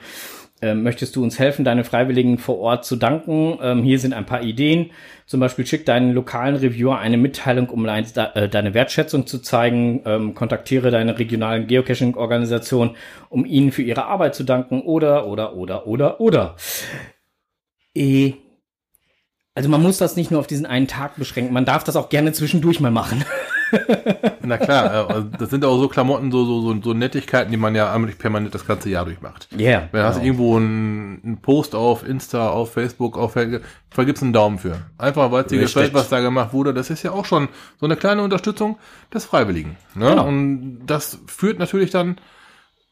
Ähm, möchtest du uns helfen, deine Freiwilligen vor Ort zu danken? Ähm, hier sind ein paar Ideen. Zum Beispiel schick deinen lokalen Reviewer eine Mitteilung, um dein, äh, deine Wertschätzung zu zeigen. Ähm, kontaktiere deine regionalen Geocaching-Organisationen, um ihnen für ihre Arbeit zu danken. Oder, oder, oder, oder, oder. Eh. Also man muss das nicht nur auf diesen einen Tag beschränken. Man darf das auch gerne zwischendurch mal machen. Na klar, also das sind auch so Klamotten, so, so, so, so Nettigkeiten, die man ja eigentlich permanent das ganze Jahr durchmacht. Ja. Yeah, Wenn du hast irgendwo einen, einen Post auf Insta, auf Facebook, auf vergibst einen Daumen für. Einfach weil es dir gefällt, was da gemacht wurde. Das ist ja auch schon so eine kleine Unterstützung des Freiwilligen. Ne? Genau. Und das führt natürlich dann,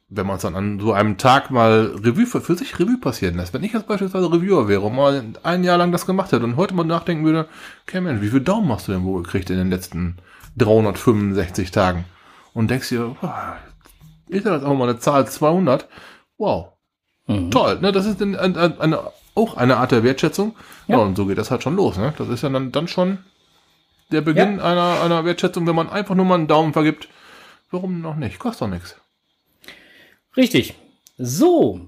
wenn man es dann an so einem Tag mal Revue für, für sich Revue passieren lässt. Wenn ich jetzt beispielsweise Reviewer wäre und mal ein Jahr lang das gemacht hätte und heute mal nachdenken würde, okay Mensch, wie viel Daumen hast du denn wohl gekriegt in den letzten 365 Tagen? Und denkst dir, ist ja jetzt auch mal eine Zahl 200. Wow, Mhm. toll, ne? Das ist ein, ein, ein, eine, auch eine Art der Wertschätzung. Ja. Ja. und so geht das halt schon los, ne? Das ist ja dann, dann schon der Beginn einer, einer Wertschätzung, wenn man einfach nur mal einen Daumen vergibt, warum noch nicht? Kostet doch nichts. Richtig. So.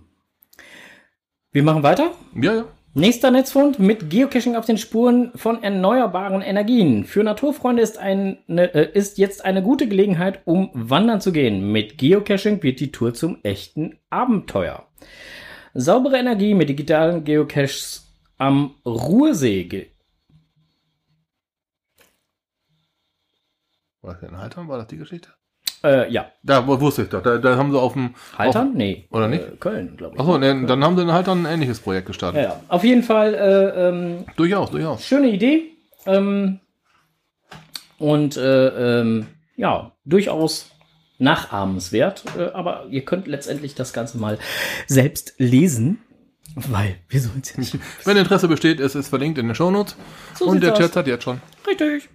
Wir machen weiter. Ja, ja. Nächster Netzfund mit Geocaching auf den Spuren von erneuerbaren Energien. Für Naturfreunde ist, ein, ne, äh, ist jetzt eine gute Gelegenheit, um wandern zu gehen. Mit Geocaching wird die Tour zum echten Abenteuer. Saubere Energie mit digitalen Geocaches am Ruhrsee. War das in Haltern? War das die Geschichte? Äh, ja. Da wusste ich doch. Da, da haben sie auf dem. Haltern? Auf, Nee. Oder nicht? Äh, Köln, glaube ich. achso, ne, dann haben sie in Haltern ein ähnliches Projekt Ja, gestartet. ja. Auf jeden Fall äh, ähm, Durchaus, durchaus. schöne Idee. Ähm, und äh, ähm, ja, durchaus nachahmenswert. Äh, aber ihr könnt letztendlich das Ganze mal selbst lesen. Weil wir sollen es ja nicht. Wenn Interesse besteht, ist es verlinkt in den Shownotes. So Und der. Chat hat jetzt schon. Richtig.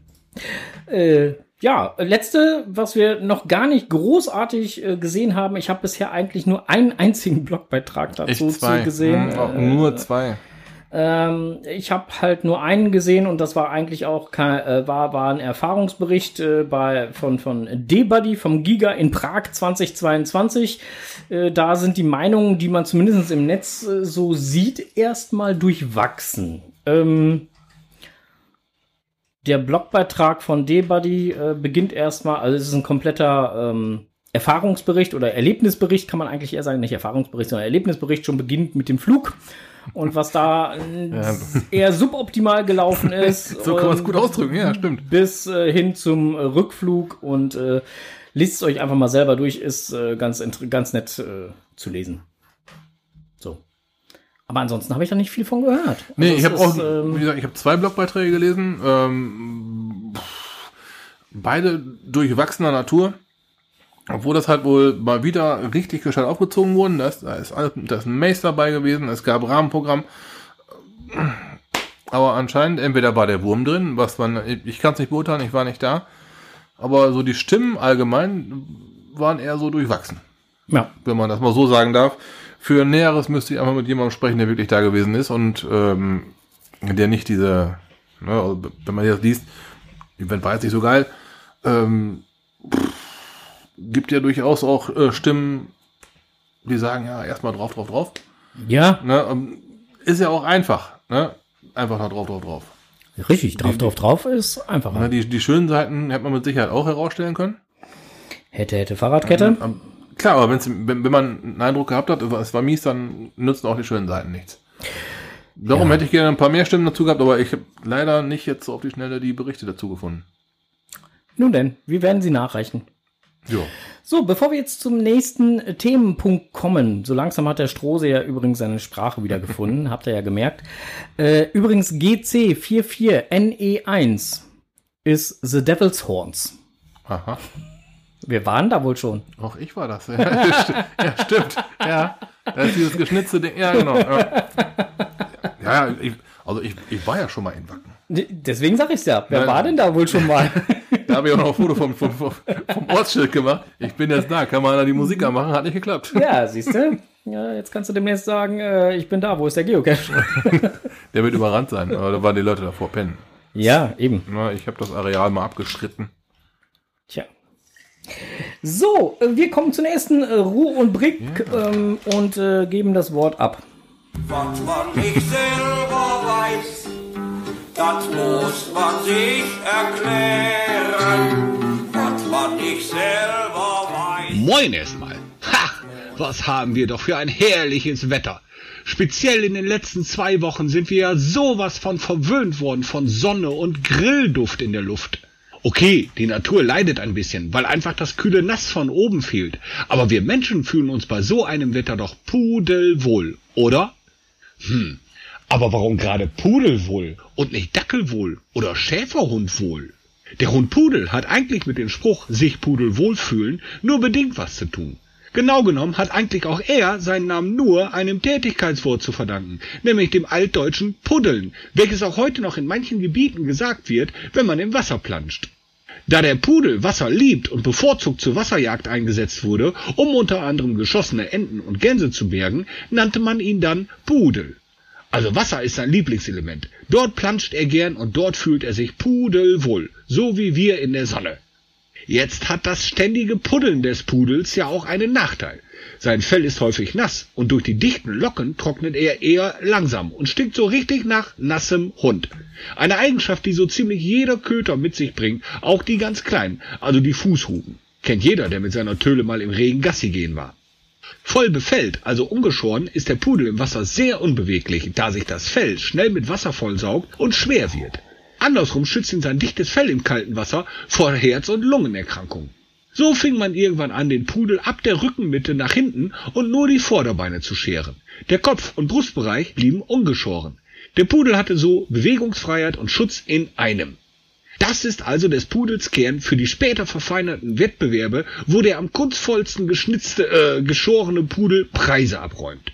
Äh, ja, letzte, was wir noch gar nicht großartig äh, gesehen haben. Ich habe bisher eigentlich nur einen einzigen Blogbeitrag dazu gesehen. Hm, auch Äh, nur zwei. Ähm, ich habe halt nur einen gesehen und das war eigentlich auch kein, äh, war, war ein Erfahrungsbericht äh, bei, von, von D-Buddy vom Giga in Prag 2022. Äh, da sind die Meinungen, die man zumindest im Netz äh, so sieht, erstmal durchwachsen. Ähm, der Blogbeitrag von D-Buddy äh, beginnt erstmal, also es ist ein kompletter ähm, Erfahrungsbericht oder Erlebnisbericht, kann man eigentlich eher sagen, nicht Erfahrungsbericht, sondern Erlebnisbericht schon beginnt mit dem Flug und was da äh, Ja. eher suboptimal gelaufen ist. So kann man es und gut ausdrücken, ja, stimmt. Bis äh, hin zum äh, Rückflug und äh, liest es euch einfach mal selber durch, ist äh, ganz, ganz nett äh, zu lesen. Aber ansonsten habe ich da nicht viel von gehört. Nee, Also ich es habe auch, ähm, wie gesagt, ich habe zwei Blogbeiträge gelesen. Ähm, beide durchwachsener Natur. Obwohl das halt wohl mal wieder richtig gescheit aufgezogen wurden. Da ist, da ist, da ist ein Mace dabei gewesen, es gab Rahmenprogramm. Aber anscheinend, entweder war der Wurm drin, was man, ich kann es nicht beurteilen, ich war nicht da. Aber so die Stimmen allgemein waren eher so durchwachsen ja. wenn man das mal so sagen darf. Für Näheres müsste ich einfach mit jemandem sprechen, der wirklich da gewesen ist und ähm, der nicht diese, ne, also wenn man das liest, Event war jetzt nicht so geil, ähm, pff, gibt ja durchaus auch äh, Stimmen, die sagen, ja, erstmal drauf, drauf, drauf. Ja, Ne, ähm, ist ja auch einfach, ne? Einfach da drauf, drauf, drauf. richtig. Drauf, drauf, drauf ist einfacher. Ne, die, die schönen Seiten hätte man mit Sicherheit auch herausstellen können. Hätte, hätte Fahrradkette. Ähm, Klar, aber wenn, wenn man einen Eindruck gehabt hat, es war mies, dann nützen auch die schönen Seiten nichts. Darum Ja. hätte ich gerne ein paar mehr Stimmen dazu gehabt, aber ich habe leider nicht jetzt so auf die Schnelle die Berichte dazu gefunden. Nun denn, wir werden sie nachreichen. Ja. So, bevor wir jetzt zum nächsten Themenpunkt kommen, so langsam hat der Strose ja übrigens seine Sprache wieder gefunden, habt ihr ja gemerkt. Äh, übrigens GC44NE1 E ist The Devil's Horns. Aha. Wir waren da wohl schon. Auch ich war das. Ja, ja stimmt. Ja. Das ist dieses geschnitzte Ding. Ja, genau. Ja, ja ich, also ich, ich war ja schon mal in Wacken. Deswegen sag ich's ja. Wer Nein. war denn da wohl schon mal? Da habe ich auch noch ein Foto vom, vom, vom, vom Ortsschild gemacht. Ich bin jetzt da, kann man da die Musik anmachen, hat nicht geklappt. ja, siehst du? Ja, jetzt kannst du demnächst sagen, äh, ich bin da, wo ist der Geocache? Der wird überrannt sein, aber da waren die Leute davor pennen. ja, eben. Na, ich habe das Areal mal abgeschritten. Tja. So, äh, wir kommen zur nächsten äh, Ruhe und Brick ähm, und äh, geben das Wort ab. Was man nicht selber weiß, das muss man sich erklären. Was man nicht selber weiß. Moin erstmal. Ha! Was haben wir doch für ein herrliches Wetter. Speziell in den letzten zwei Wochen sind wir ja sowas von verwöhnt worden von Sonne und Grillduft in der Luft. Okay, die Natur leidet ein bisschen, weil einfach das kühle Nass von oben fehlt. Aber wir Menschen fühlen uns bei so einem Wetter doch pudelwohl, oder? Hm. Aber warum gerade Pudelwohl und nicht Dackelwohl oder Schäferhundwohl? Der Hund Pudel hat eigentlich mit dem Spruch sich pudelwohl fühlen nur bedingt was zu tun. Genau genommen hat eigentlich auch er seinen Namen nur einem Tätigkeitswort zu verdanken, nämlich dem altdeutschen Puddeln, welches auch heute noch in manchen Gebieten gesagt wird, wenn man im Wasser planscht. Da der Pudel Wasser liebt und bevorzugt zur Wasserjagd eingesetzt wurde, um unter anderem geschossene Enten und Gänse zu bergen, nannte man ihn dann Pudel. Also Wasser ist sein Lieblingselement. Dort planscht er gern und dort fühlt er sich pudelwohl, so wie wir in der Sonne. Jetzt hat das ständige Puddeln des Pudels ja auch einen Nachteil. Sein Fell ist häufig nass und durch die dichten Locken trocknet er eher langsam und stinkt so richtig nach nassem Hund. Eine Eigenschaft, die so ziemlich jeder Köter mit sich bringt, auch die ganz kleinen, also die Fußhuben. Kennt jeder, der mit seiner Töle mal im Regen Gassi gehen war. Voll befällt, also ungeschoren, ist der Pudel im Wasser sehr unbeweglich, da sich das Fell schnell mit Wasser vollsaugt und schwer wird. Andersrum schützt ihn sein dichtes Fell im kalten Wasser vor Herz- und Lungenerkrankungen. So fing man irgendwann an, den Pudel ab der Rückenmitte nach hinten und nur die Vorderbeine zu scheren. Der Kopf- und Brustbereich blieben ungeschoren. Der Pudel hatte so Bewegungsfreiheit und Schutz in einem. Das ist also des Pudels Kern für die später verfeinerten Wettbewerbe, wo der am kunstvollsten geschnitzte, äh, geschorene Pudel Preise abräumt.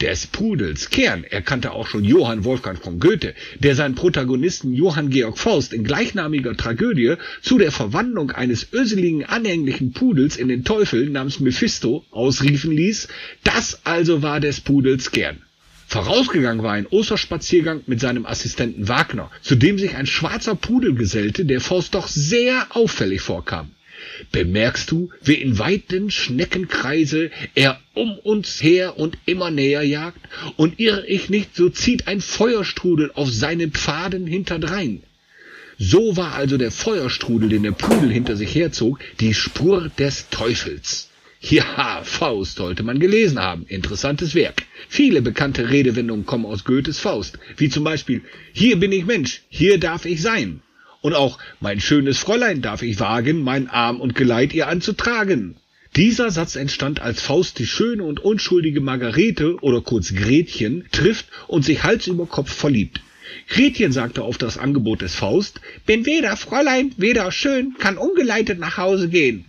Des Pudels Kern erkannte auch schon Johann Wolfgang von Goethe, der seinen Protagonisten Johann Georg Faust in gleichnamiger Tragödie zu der Verwandlung eines öseligen anhänglichen Pudels in den Teufel namens Mephisto ausriefen ließ. Das also war des Pudels Kern. Vorausgegangen war ein Osterspaziergang mit seinem Assistenten Wagner, zu dem sich ein schwarzer Pudel gesellte, der Faust doch sehr auffällig vorkam. Bemerkst du, wie in weiten Schneckenkreise er um uns her und immer näher jagt? Und irr ich nicht, so zieht ein Feuerstrudel auf seine Pfaden hinterdrein. So war also der Feuerstrudel, den der Pudel hinter sich herzog, die Spur des Teufels. Ja, Faust sollte man gelesen haben. Interessantes Werk. Viele bekannte Redewendungen kommen aus Goethes Faust, wie zum Beispiel Hier bin ich Mensch, hier darf ich sein. Und auch Mein schönes Fräulein darf ich wagen, mein Arm und Geleit ihr anzutragen. Dieser Satz entstand, als Faust die schöne und unschuldige Margarete oder kurz Gretchen trifft und sich Hals über Kopf verliebt. Gretchen sagte auf das Angebot des Faust, bin weder Fräulein, weder schön, kann ungeleitet nach Hause gehen.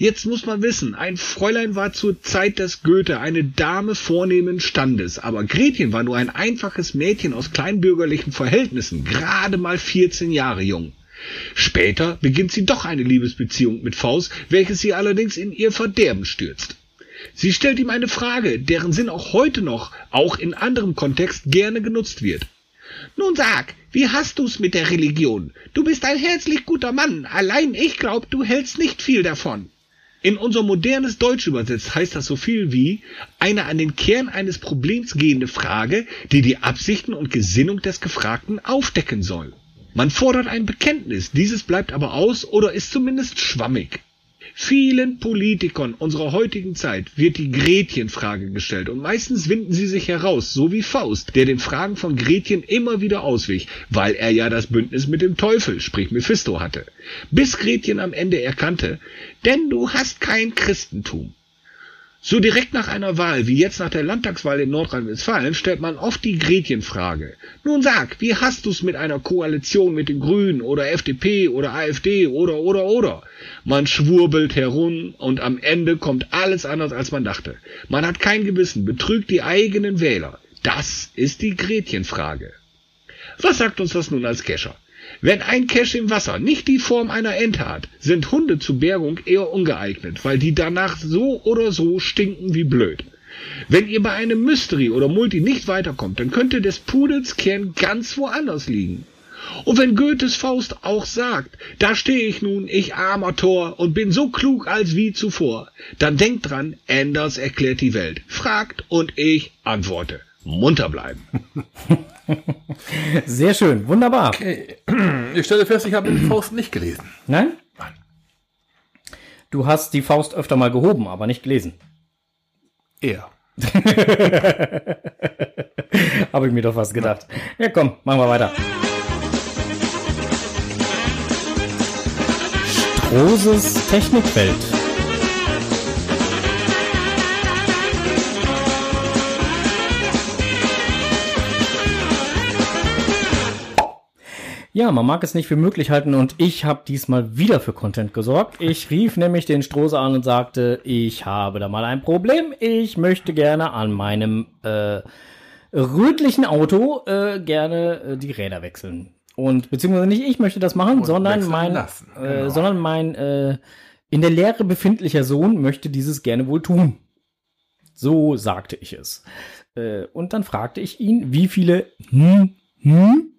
Jetzt muss man wissen, ein Fräulein war zur Zeit des Goethe eine Dame vornehmen Standes, aber Gretchen war nur ein einfaches Mädchen aus kleinbürgerlichen Verhältnissen, gerade mal 14 Jahre jung. Später beginnt sie doch eine Liebesbeziehung mit Faust, welches sie allerdings in ihr Verderben stürzt. Sie stellt ihm eine Frage, deren Sinn auch heute noch, auch in anderem Kontext, gerne genutzt wird. Nun sag, wie hast du's mit der Religion? Du bist ein herzlich guter Mann, allein ich glaub, du hältst nicht viel davon. In unser modernes Deutsch übersetzt heißt das so viel wie eine an den Kern eines Problems gehende Frage, die die Absichten und Gesinnung des Gefragten aufdecken soll. Man fordert ein Bekenntnis, dieses bleibt aber aus oder ist zumindest schwammig. Vielen Politikern unserer heutigen Zeit wird die Gretchenfrage gestellt und meistens winden sie sich heraus, so wie Faust, der den Fragen von Gretchen immer wieder auswich, weil er ja das Bündnis mit dem Teufel, sprich Mephisto, hatte. Bis Gretchen am Ende erkannte, denn du hast kein Christentum. So direkt nach einer Wahl, wie jetzt nach der Landtagswahl in Nordrhein-Westfalen, stellt man oft die Gretchenfrage. Nun sag, wie hast du's mit einer Koalition mit den Grünen oder FDP oder AfD oder oder oder? Man schwurbelt herum und am Ende kommt alles anders als man dachte. Man hat kein Gewissen, betrügt die eigenen Wähler. Das ist die Gretchenfrage. Was sagt uns das nun als Kescher? Wenn ein Cache im Wasser nicht die Form einer Ente hat, sind Hunde zur Bergung eher ungeeignet, weil die danach so oder so stinken wie blöd. Wenn ihr bei einem Mystery oder Multi nicht weiterkommt, dann könnte des Pudels Kern ganz woanders liegen. Und wenn Goethes Faust auch sagt, da stehe ich nun, ich armer Tor, und bin so klug als wie zuvor, dann denkt dran, Anders erklärt die Welt. Fragt und ich antworte. Munter bleiben. Sehr schön, wunderbar. Okay. Ich stelle fest, ich habe die Faust nicht gelesen. Nein? Nein. Du hast die Faust öfter mal gehoben, aber nicht gelesen. Er. Habe ich mir doch was gedacht. Ja, komm, machen wir weiter. Strohses Technikwelt. Ja, man mag es nicht für möglich halten und ich habe diesmal wieder für Content gesorgt. Ich rief nämlich den Strose an und sagte, ich habe da mal ein Problem. Ich möchte gerne an meinem äh, rötlichen Auto äh, gerne äh, die Räder wechseln. Und beziehungsweise nicht ich möchte das machen, Und sondern mein, äh, genau. sondern mein äh, in der Lehre befindlicher Sohn möchte dieses gerne wohl tun. So sagte ich es. Äh, und dann fragte ich ihn, wie viele hm, hm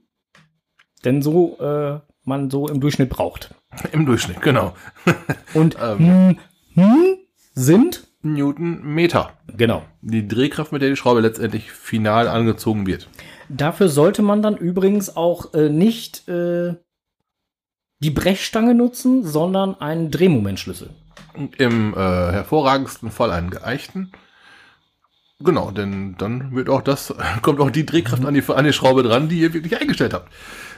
denn so äh, man so im Durchschnitt braucht. Im Durchschnitt, genau. Und Ähm. hm, hm, sind? Newtonmeter. Genau. Die Drehkraft, mit der die Schraube letztendlich final angezogen wird. Dafür sollte man dann übrigens auch äh, nicht äh, die Brechstange nutzen, sondern einen Drehmomentschlüssel. Im äh, hervorragendsten Fall einen geeichten. Genau, denn dann wird auch das, kommt auch die Drehkraft an die, an die Schraube dran, die ihr wirklich eingestellt habt.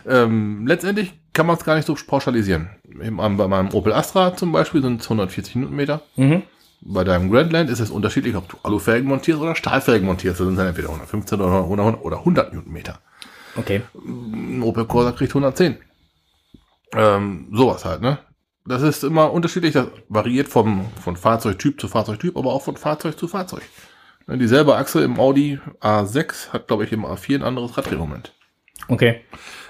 Ähm, letztendlich kann man es gar nicht so pauschalisieren. Im, bei meinem Opel Astra zum Beispiel sind es 140 Newtonmeter. Mhm. Bei deinem Grandland ist es unterschiedlich, ob du Alufelgen montierst oder Stahlfelgen montierst. Das sind dann entweder 115 oder 100 oder 100 Newtonmeter. Okay. Ein Opel Corsa kriegt 110. Ähm, sowas halt, ne? Das ist immer unterschiedlich, das variiert vom, von Fahrzeugtyp zu Fahrzeugtyp, aber auch von Fahrzeug zu Fahrzeug. Ne, Dieselbe Achse im Audi A6 hat, glaube ich, im A4 ein anderes Raddrehmoment. Okay.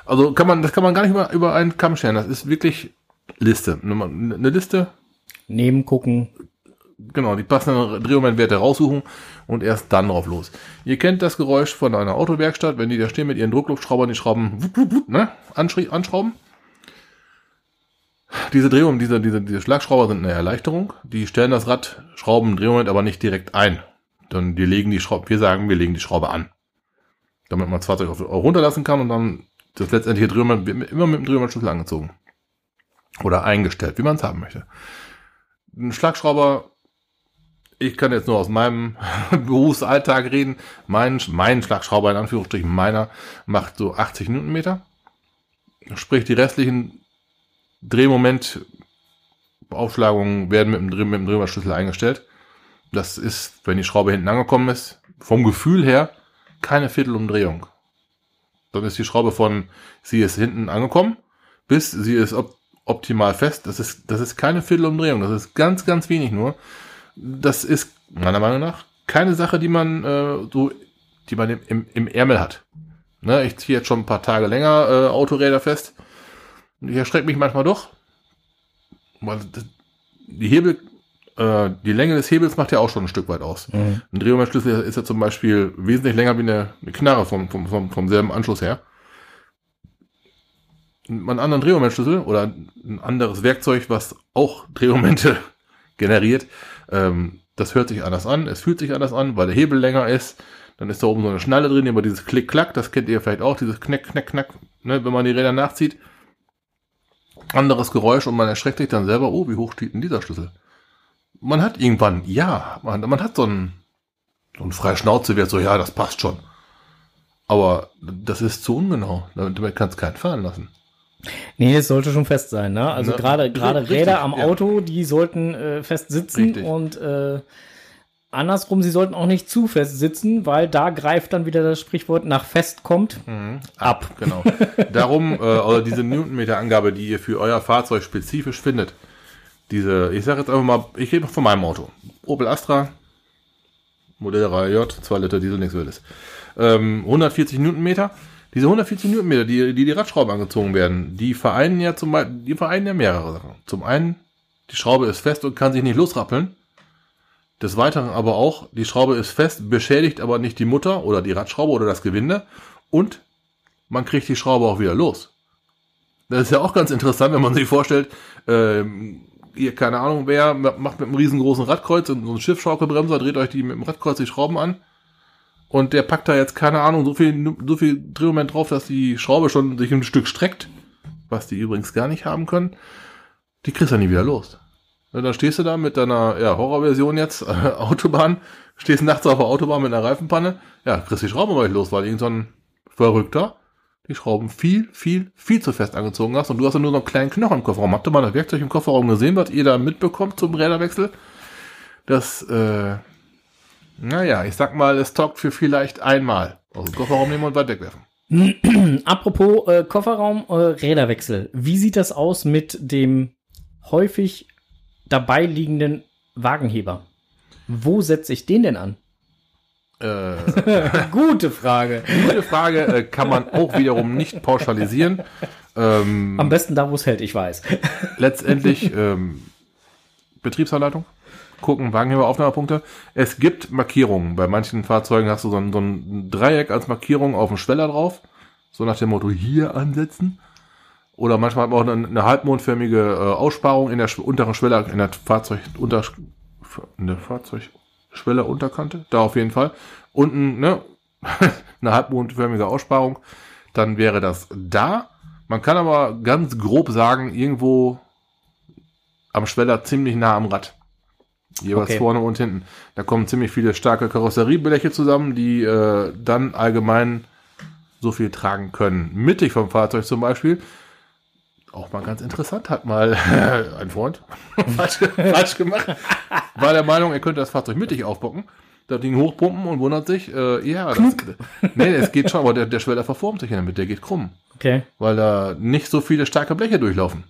Also kann man, das kann man gar nicht über, über einen Kamm scheren. Das ist wirklich Liste. Eine eine Liste, Neben gucken. genau, die passenden Drehmomentwerte raussuchen und erst dann drauf los. Ihr kennt das Geräusch von einer Autowerkstatt, wenn die da stehen mit ihren Druckluftschraubern, die Schrauben wup, wup, wup, ne, anschrauben. Diese Drehung, diese, diese, diese Schlagschrauber sind eine Erleichterung. Die stellen das Rad, schrauben Drehmoment aber nicht direkt ein. Dann die legen die Schraube, wir sagen, wir legen die Schraube an. Damit man das Fahrzeug runterlassen kann und dann das letztendliche Drehmoment immer mit dem Drehmomentschlüssel angezogen. Oder eingestellt, wie man es haben möchte. Ein Schlagschrauber, ich kann jetzt nur aus meinem Berufsalltag reden. Mein, mein Schlagschrauber, in Anführungsstrichen meiner, macht so 80 Newtonmeter. Sprich, die restlichen Drehmoment-Aufschlagungen werden mit dem, Dreh- mit dem Drehmomentschlüssel eingestellt. Das ist, wenn die Schraube hinten angekommen ist, vom Gefühl her keine Viertelumdrehung. Dann ist die Schraube von, sie ist hinten angekommen, bis sie ist op optimal fest. Das ist, das ist keine Viertelumdrehung. Das ist ganz, ganz wenig nur. Das ist meiner Meinung nach keine Sache, die man äh, so, die man im, im, im Ärmel hat. Ne, ich ziehe jetzt schon ein paar Tage länger äh, Autoräder fest. Ich erschrecke mich manchmal doch. Weil die Hebel, äh, die Länge des Hebels macht ja auch schon ein Stück weit aus. Mhm. Ein Drehmomentschlüssel ist ja zum Beispiel wesentlich länger wie eine, eine Knarre vom, vom, vom, vom selben Anschluss her. Einen anderen Drehmomentschlüssel oder ein anderes Werkzeug, was auch Drehmomente generiert, ähm, das hört sich anders an, es fühlt sich anders an, weil der Hebel länger ist. Dann ist da oben so eine Schnalle drin, aber dieses Klick-Klack, das kennt ihr vielleicht auch, dieses Knack, Knack, Knack, ne, wenn man die Räder nachzieht. Anderes Geräusch und man erschreckt sich dann selber, oh, wie hoch steht denn dieser Schlüssel? Man hat irgendwann, ja, man, man hat so einen, so einen freie Schnauzewert, so, ja, das passt schon. Aber das ist zu ungenau. Damit, kannst du keinen fahren lassen. Nee, es sollte schon fest sein, ne? Also gerade gerade Räder am ja. Auto, die sollten äh, fest sitzen Richtig. und äh, andersrum, sie sollten auch nicht zu fest sitzen, weil da greift dann wieder das Sprichwort nach fest kommt. Ab. Genau. Darum, äh, also diese Newtonmeter-Angabe, die ihr für euer Fahrzeug spezifisch findet, diese, ich sage jetzt einfach mal, ich rede von meinem Auto. Opel Astra, Modellreihe J, 2 Liter Diesel, nichts Wildes. Ähm, 140 Newtonmeter. Diese 140 Newtonmeter, die, die die Radschrauben angezogen werden, die vereinen ja zum die vereinen ja mehrere Sachen. Zum einen, die Schraube ist fest und kann sich nicht losrappeln. Des Weiteren aber auch, die Schraube ist fest, beschädigt aber nicht die Mutter oder die Radschraube oder das Gewinde. Und man kriegt die Schraube auch wieder los. Das ist ja auch ganz interessant, wenn man sich vorstellt, ähm, ihr, keine Ahnung wer, macht mit einem riesengroßen Radkreuz und so einen Schiffschaukelbremser, dreht euch die mit dem Radkreuz die Schrauben an. Und der packt da jetzt, keine Ahnung, so viel, so viel Drehmoment drauf, dass die Schraube schon sich ein Stück streckt. Was die übrigens gar nicht haben können. Die kriegst du nie wieder los. Und dann stehst du da mit deiner ja, Horrorversion jetzt, äh, Autobahn, stehst nachts auf der Autobahn mit einer Reifenpanne, ja, kriegst die Schrauben aber nicht los, weil irgend so ein Verrückter die Schrauben viel, viel, viel zu fest angezogen hast und du hast ja nur so einen kleinen Knochen im Kofferraum. Habt ihr mal das Werkzeug im Kofferraum gesehen, was ihr da mitbekommt zum Räderwechsel? Das, äh, naja, ich sag mal, es taugt für vielleicht einmal. Aus dem Kofferraum nehmen und weit wegwerfen. Apropos äh, Kofferraum, äh, Räderwechsel. Wie sieht das aus mit dem häufig dabei liegenden Wagenheber? Wo setze ich den denn an? Äh, Gute Frage. gute Frage, äh, kann man auch wiederum nicht pauschalisieren. Ähm, Am besten da, wo es hält, ich weiß. letztendlich ähm, Betriebsanleitung, gucken, Wagenheber, Aufnahmepunkte. Es gibt Markierungen. Bei manchen Fahrzeugen hast du so ein, so ein Dreieck als Markierung auf dem Schweller drauf. So nach dem Motto, hier ansetzen. Oder manchmal hat man auch eine, eine halbmondförmige äh, Aussparung in der unteren Schwelle, in der Fahrzeug, unter, in der Fahrzeugschwelle Unterkante, da auf jeden Fall. Unten, ne, eine halbmondförmige Aussparung, dann wäre das da. Man kann aber ganz grob sagen, irgendwo am Schweller ziemlich nah am Rad. Jeweils Okay. vorne und hinten. Da kommen ziemlich viele starke Karosseriebleche zusammen, die äh, dann allgemein so viel tragen können. Mittig vom Fahrzeug zum Beispiel. Auch mal ganz interessant, hat mal ein Freund falsch, falsch gemacht. War der Meinung, er könnte das Fahrzeug mittig aufbocken, das Ding hochpumpen und wundert sich, äh, ja, das, nee, es geht schon, aber der, der Schweller verformt sich der Mitte, der geht krumm Okay. weil da nicht so viele starke Bleche durchlaufen.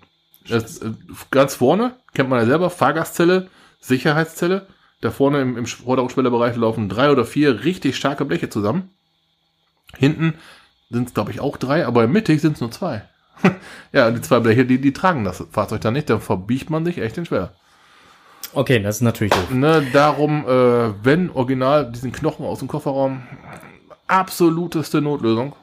Das, äh, ganz vorne, kennt man ja selber, Fahrgastzelle, Sicherheitszelle. Da vorne im, im Vorderungsschwellerbereich laufen drei oder vier richtig starke Bleche zusammen. Hinten sind es, glaube ich, auch drei, aber mittig sind es nur zwei. ja, die zwei Bleche, die, die tragen das Fahrzeug dann nicht, dann verbiegt man sich echt den Schweller. Okay, das ist natürlich doof. Ne, darum, äh, wenn original diesen Knochen aus dem Kofferraum, absoluteste Notlösung.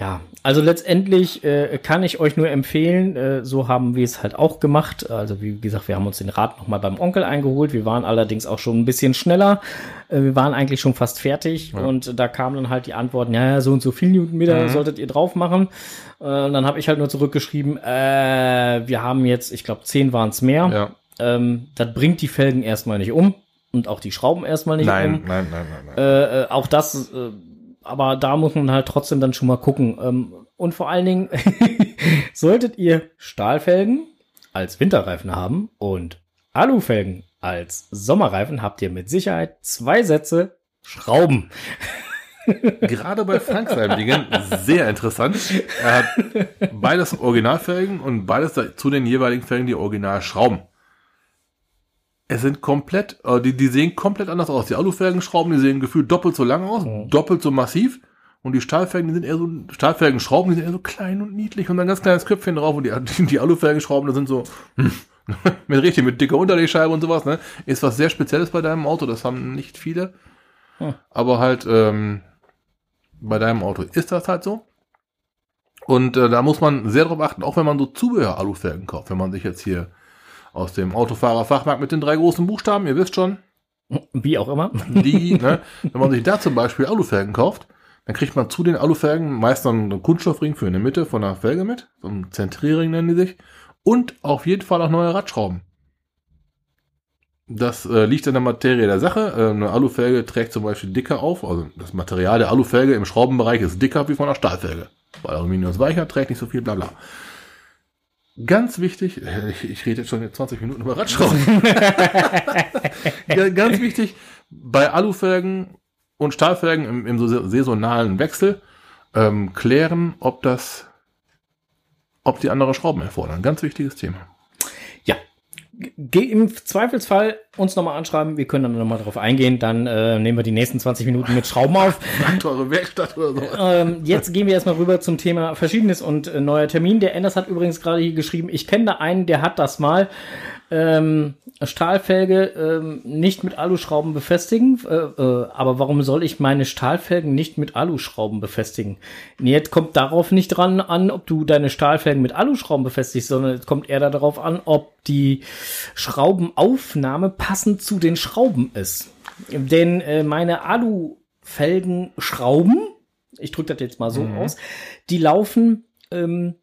Ja, also letztendlich äh, kann ich euch nur empfehlen, äh, so haben wir es halt auch gemacht. Also wie gesagt, wir haben uns den Rat nochmal beim Onkel eingeholt. Wir waren allerdings auch schon ein bisschen schneller. Äh, wir waren eigentlich schon fast fertig und da kamen dann halt die Antworten, ja, ja, so und so viel Newtonmeter solltet ihr drauf machen. Äh, und dann habe ich halt nur zurückgeschrieben, äh, wir haben jetzt, ich glaube, zehn waren es mehr. Ja. Ähm, das bringt die Felgen erstmal nicht um und auch die Schrauben erstmal nicht um. Nein, nein, nein, nein, nein. Äh, auch das, aber da muss man halt trotzdem dann schon mal gucken. Ähm, und vor allen Dingen solltet ihr Stahlfelgen als Winterreifen haben und Alufelgen als Sommerreifen, habt ihr mit Sicherheit zwei Sätze Schrauben. Gerade bei Frank seinem Dingen sehr interessant. Er hat beides Originalfelgen und beides zu den jeweiligen Felgen die Originalschrauben. Es sind komplett, äh, die, die sehen komplett anders aus. Die Alufelgenschrauben, die sehen gefühlt doppelt so lang aus, doppelt so massiv. Und die Stahlfelgen, die sind eher so, Stahlfelgenschrauben, die sind eher so klein und niedlich und ein ganz kleines Köpfchen drauf. Und die, die, die Alufelgenschrauben, das sind so, mit richtig, mit dicker Unterlegscheibe und sowas, ne? Ist was sehr Spezielles bei deinem Auto, das haben nicht viele. Hm. Aber halt, ähm, bei deinem Auto ist das halt so. Und äh, da muss man sehr drauf achten, auch wenn man so Zubehör-Alufelgen kauft. Wenn man sich jetzt hier aus dem Autofahrer-Fachmarkt mit den drei großen Buchstaben, ihr wisst schon, Wie auch immer. die, ne, wenn man sich da zum Beispiel Alufelgen kauft, dann kriegt man zu den Alufelgen meist dann einen Kunststoffring für in der Mitte von der Felge mit, so ein Zentrierring nennen die sich, und auf jeden Fall auch neue Radschrauben. Das äh, liegt an der Materie der Sache. Äh, eine Alufelge trägt zum Beispiel dicker auf, also das Material der Alufelge im Schraubenbereich ist dicker wie von einer Stahlfelge. Weil Aluminium ist weicher, trägt nicht so viel, bla bla. Ganz wichtig, äh, ich, rede jetzt schon 20 Minuten über Radschrauben. ja, ganz wichtig, bei Alufelgen und Stahlfelgen im, im so saisonalen Wechsel ähm, klären, ob das, ob die andere Schrauben erfordern. Ganz wichtiges Thema. Geh im Zweifelsfall uns nochmal anschreiben, wir können dann nochmal drauf eingehen, dann äh, nehmen wir die nächsten 20 Minuten mit Schrauben auf. Sagt eure Werkstatt oder so. Ähm, jetzt gehen wir erstmal rüber zum Thema Verschiedenes und äh, neuer Termin. Der Enders hat übrigens gerade hier geschrieben, ich kenne da einen, der hat das mal. Ähm, Stahlfelge ähm, nicht mit Aluschrauben befestigen. Äh, äh, aber warum soll ich meine Stahlfelgen nicht mit Aluschrauben befestigen? Nee, jetzt kommt darauf nicht dran an, ob du deine Stahlfelgen mit Aluschrauben befestigst, sondern es kommt eher darauf an, ob die Schraubenaufnahme passend zu den Schrauben ist. Denn äh, meine Alufelgenschrauben, ich drücke das jetzt mal so aus, die laufen ähm,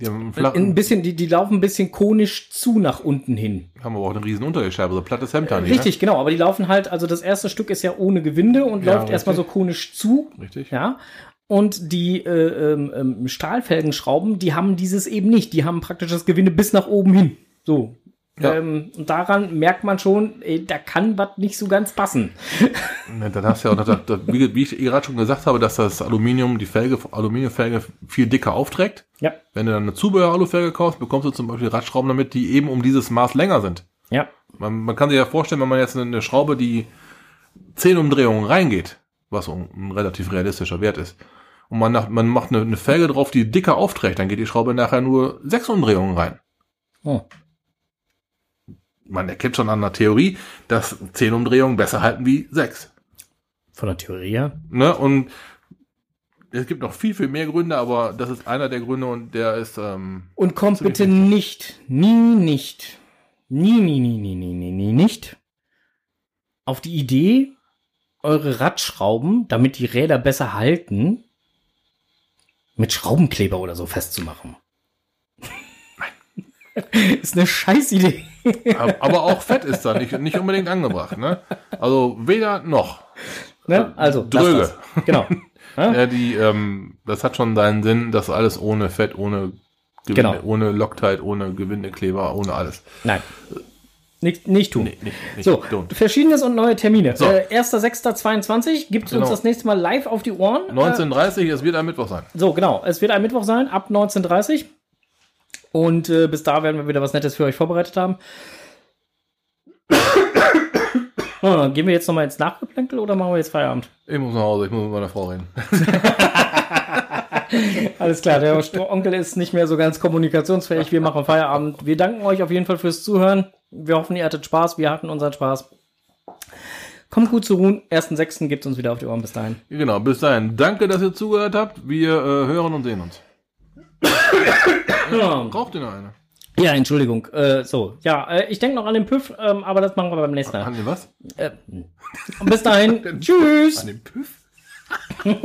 Die haben, einen ein bisschen, die, die laufen ein bisschen konisch zu nach unten hin. haben aber auch eine riesen Unterlegscheibe, so plattes Hemd an. Richtig, genau, aber die laufen halt, also das erste Stück ist ja ohne Gewinde und Ja, läuft erstmal so richtig. konisch zu. Richtig. Ja. Und die äh, ähm, ähm, Stahlfelgenschrauben, die haben dieses eben nicht. Die haben praktisch das Gewinde bis nach oben hin. So. Ja. Ähm, und daran merkt man schon, ey, da kann was nicht so ganz passen. Ne, Dann hast du ja auch, noch, wie, ich gerade schon gesagt habe, dass das Aluminium, die Felge, Aluminiumfelge viel dicker aufträgt. Ja. Wenn du dann eine Zubehör-Alufelge kaufst, bekommst du zum Beispiel Radschrauben damit, die eben um dieses Maß länger sind. Ja. Man, man kann sich ja vorstellen, wenn man jetzt eine Schraube, die 10 Umdrehungen reingeht, was ein, relativ realistischer Wert ist, und man, nach, man macht eine, eine Felge drauf, die dicker aufträgt, dann geht die Schraube nachher nur 6 Umdrehungen rein. Oh. Man erkennt schon an der Theorie, dass 10 Umdrehungen besser halten wie 6. Von der Theorie her. Ne? Und es gibt noch viel, viel mehr Gründe, aber das ist einer der Gründe und der ist, ähm, Und kommt bitte nicht, nie nicht, nie, nie, nie, nie, nie, nie, nie, nicht auf die Idee, eure Radschrauben, damit die Räder besser halten, mit Schraubenkleber oder so festzumachen. ist eine Scheißidee. Ab- aber auch Fett ist da nicht, nicht unbedingt angebracht, ne? Also weder noch. Ne? Also, lasst Dröge. das. Genau. Ja? Die, ähm, das hat schon seinen Sinn, das alles ohne Fett, ohne Gewinde, Genau. ohne Loctite, ohne Gewindekleber, ohne alles. Nein. Nicht, nicht tun. Nee, nicht, nicht, So, don't. verschiedenes und neue Termine. So. Äh, 1.6.22 gibt es uns Genau. das nächste Mal live auf die Ohren. 1930, es wird ein Mittwoch sein. Äh, so, genau. Es wird ein Mittwoch sein, ab 19.30 Und äh, bis da werden wir wieder was Nettes für euch vorbereitet haben. Oh, gehen wir jetzt nochmal ins Nachgeplänkel oder machen wir jetzt Feierabend? Ich muss nach Hause, ich muss mit meiner Frau reden. Alles klar, der Onkel ist nicht mehr so ganz kommunikationsfähig. Wir machen Feierabend. Wir danken euch auf jeden Fall fürs Zuhören. Wir hoffen, ihr hattet Spaß. Wir hatten unseren Spaß. Kommt gut zu ruhen. 1.6. gibt uns wieder auf die Ohren. Bis dahin. Genau, bis dahin. Danke, dass ihr zugehört habt. Wir äh, hören und sehen uns. Braucht ihr noch eine? Ja, Entschuldigung. Äh, so, ja, äh, ich denke noch an den Püff, ähm, aber das machen wir beim nächsten Mal. Haben wir was? Äh, bis dahin. Tschüss. An den Püff?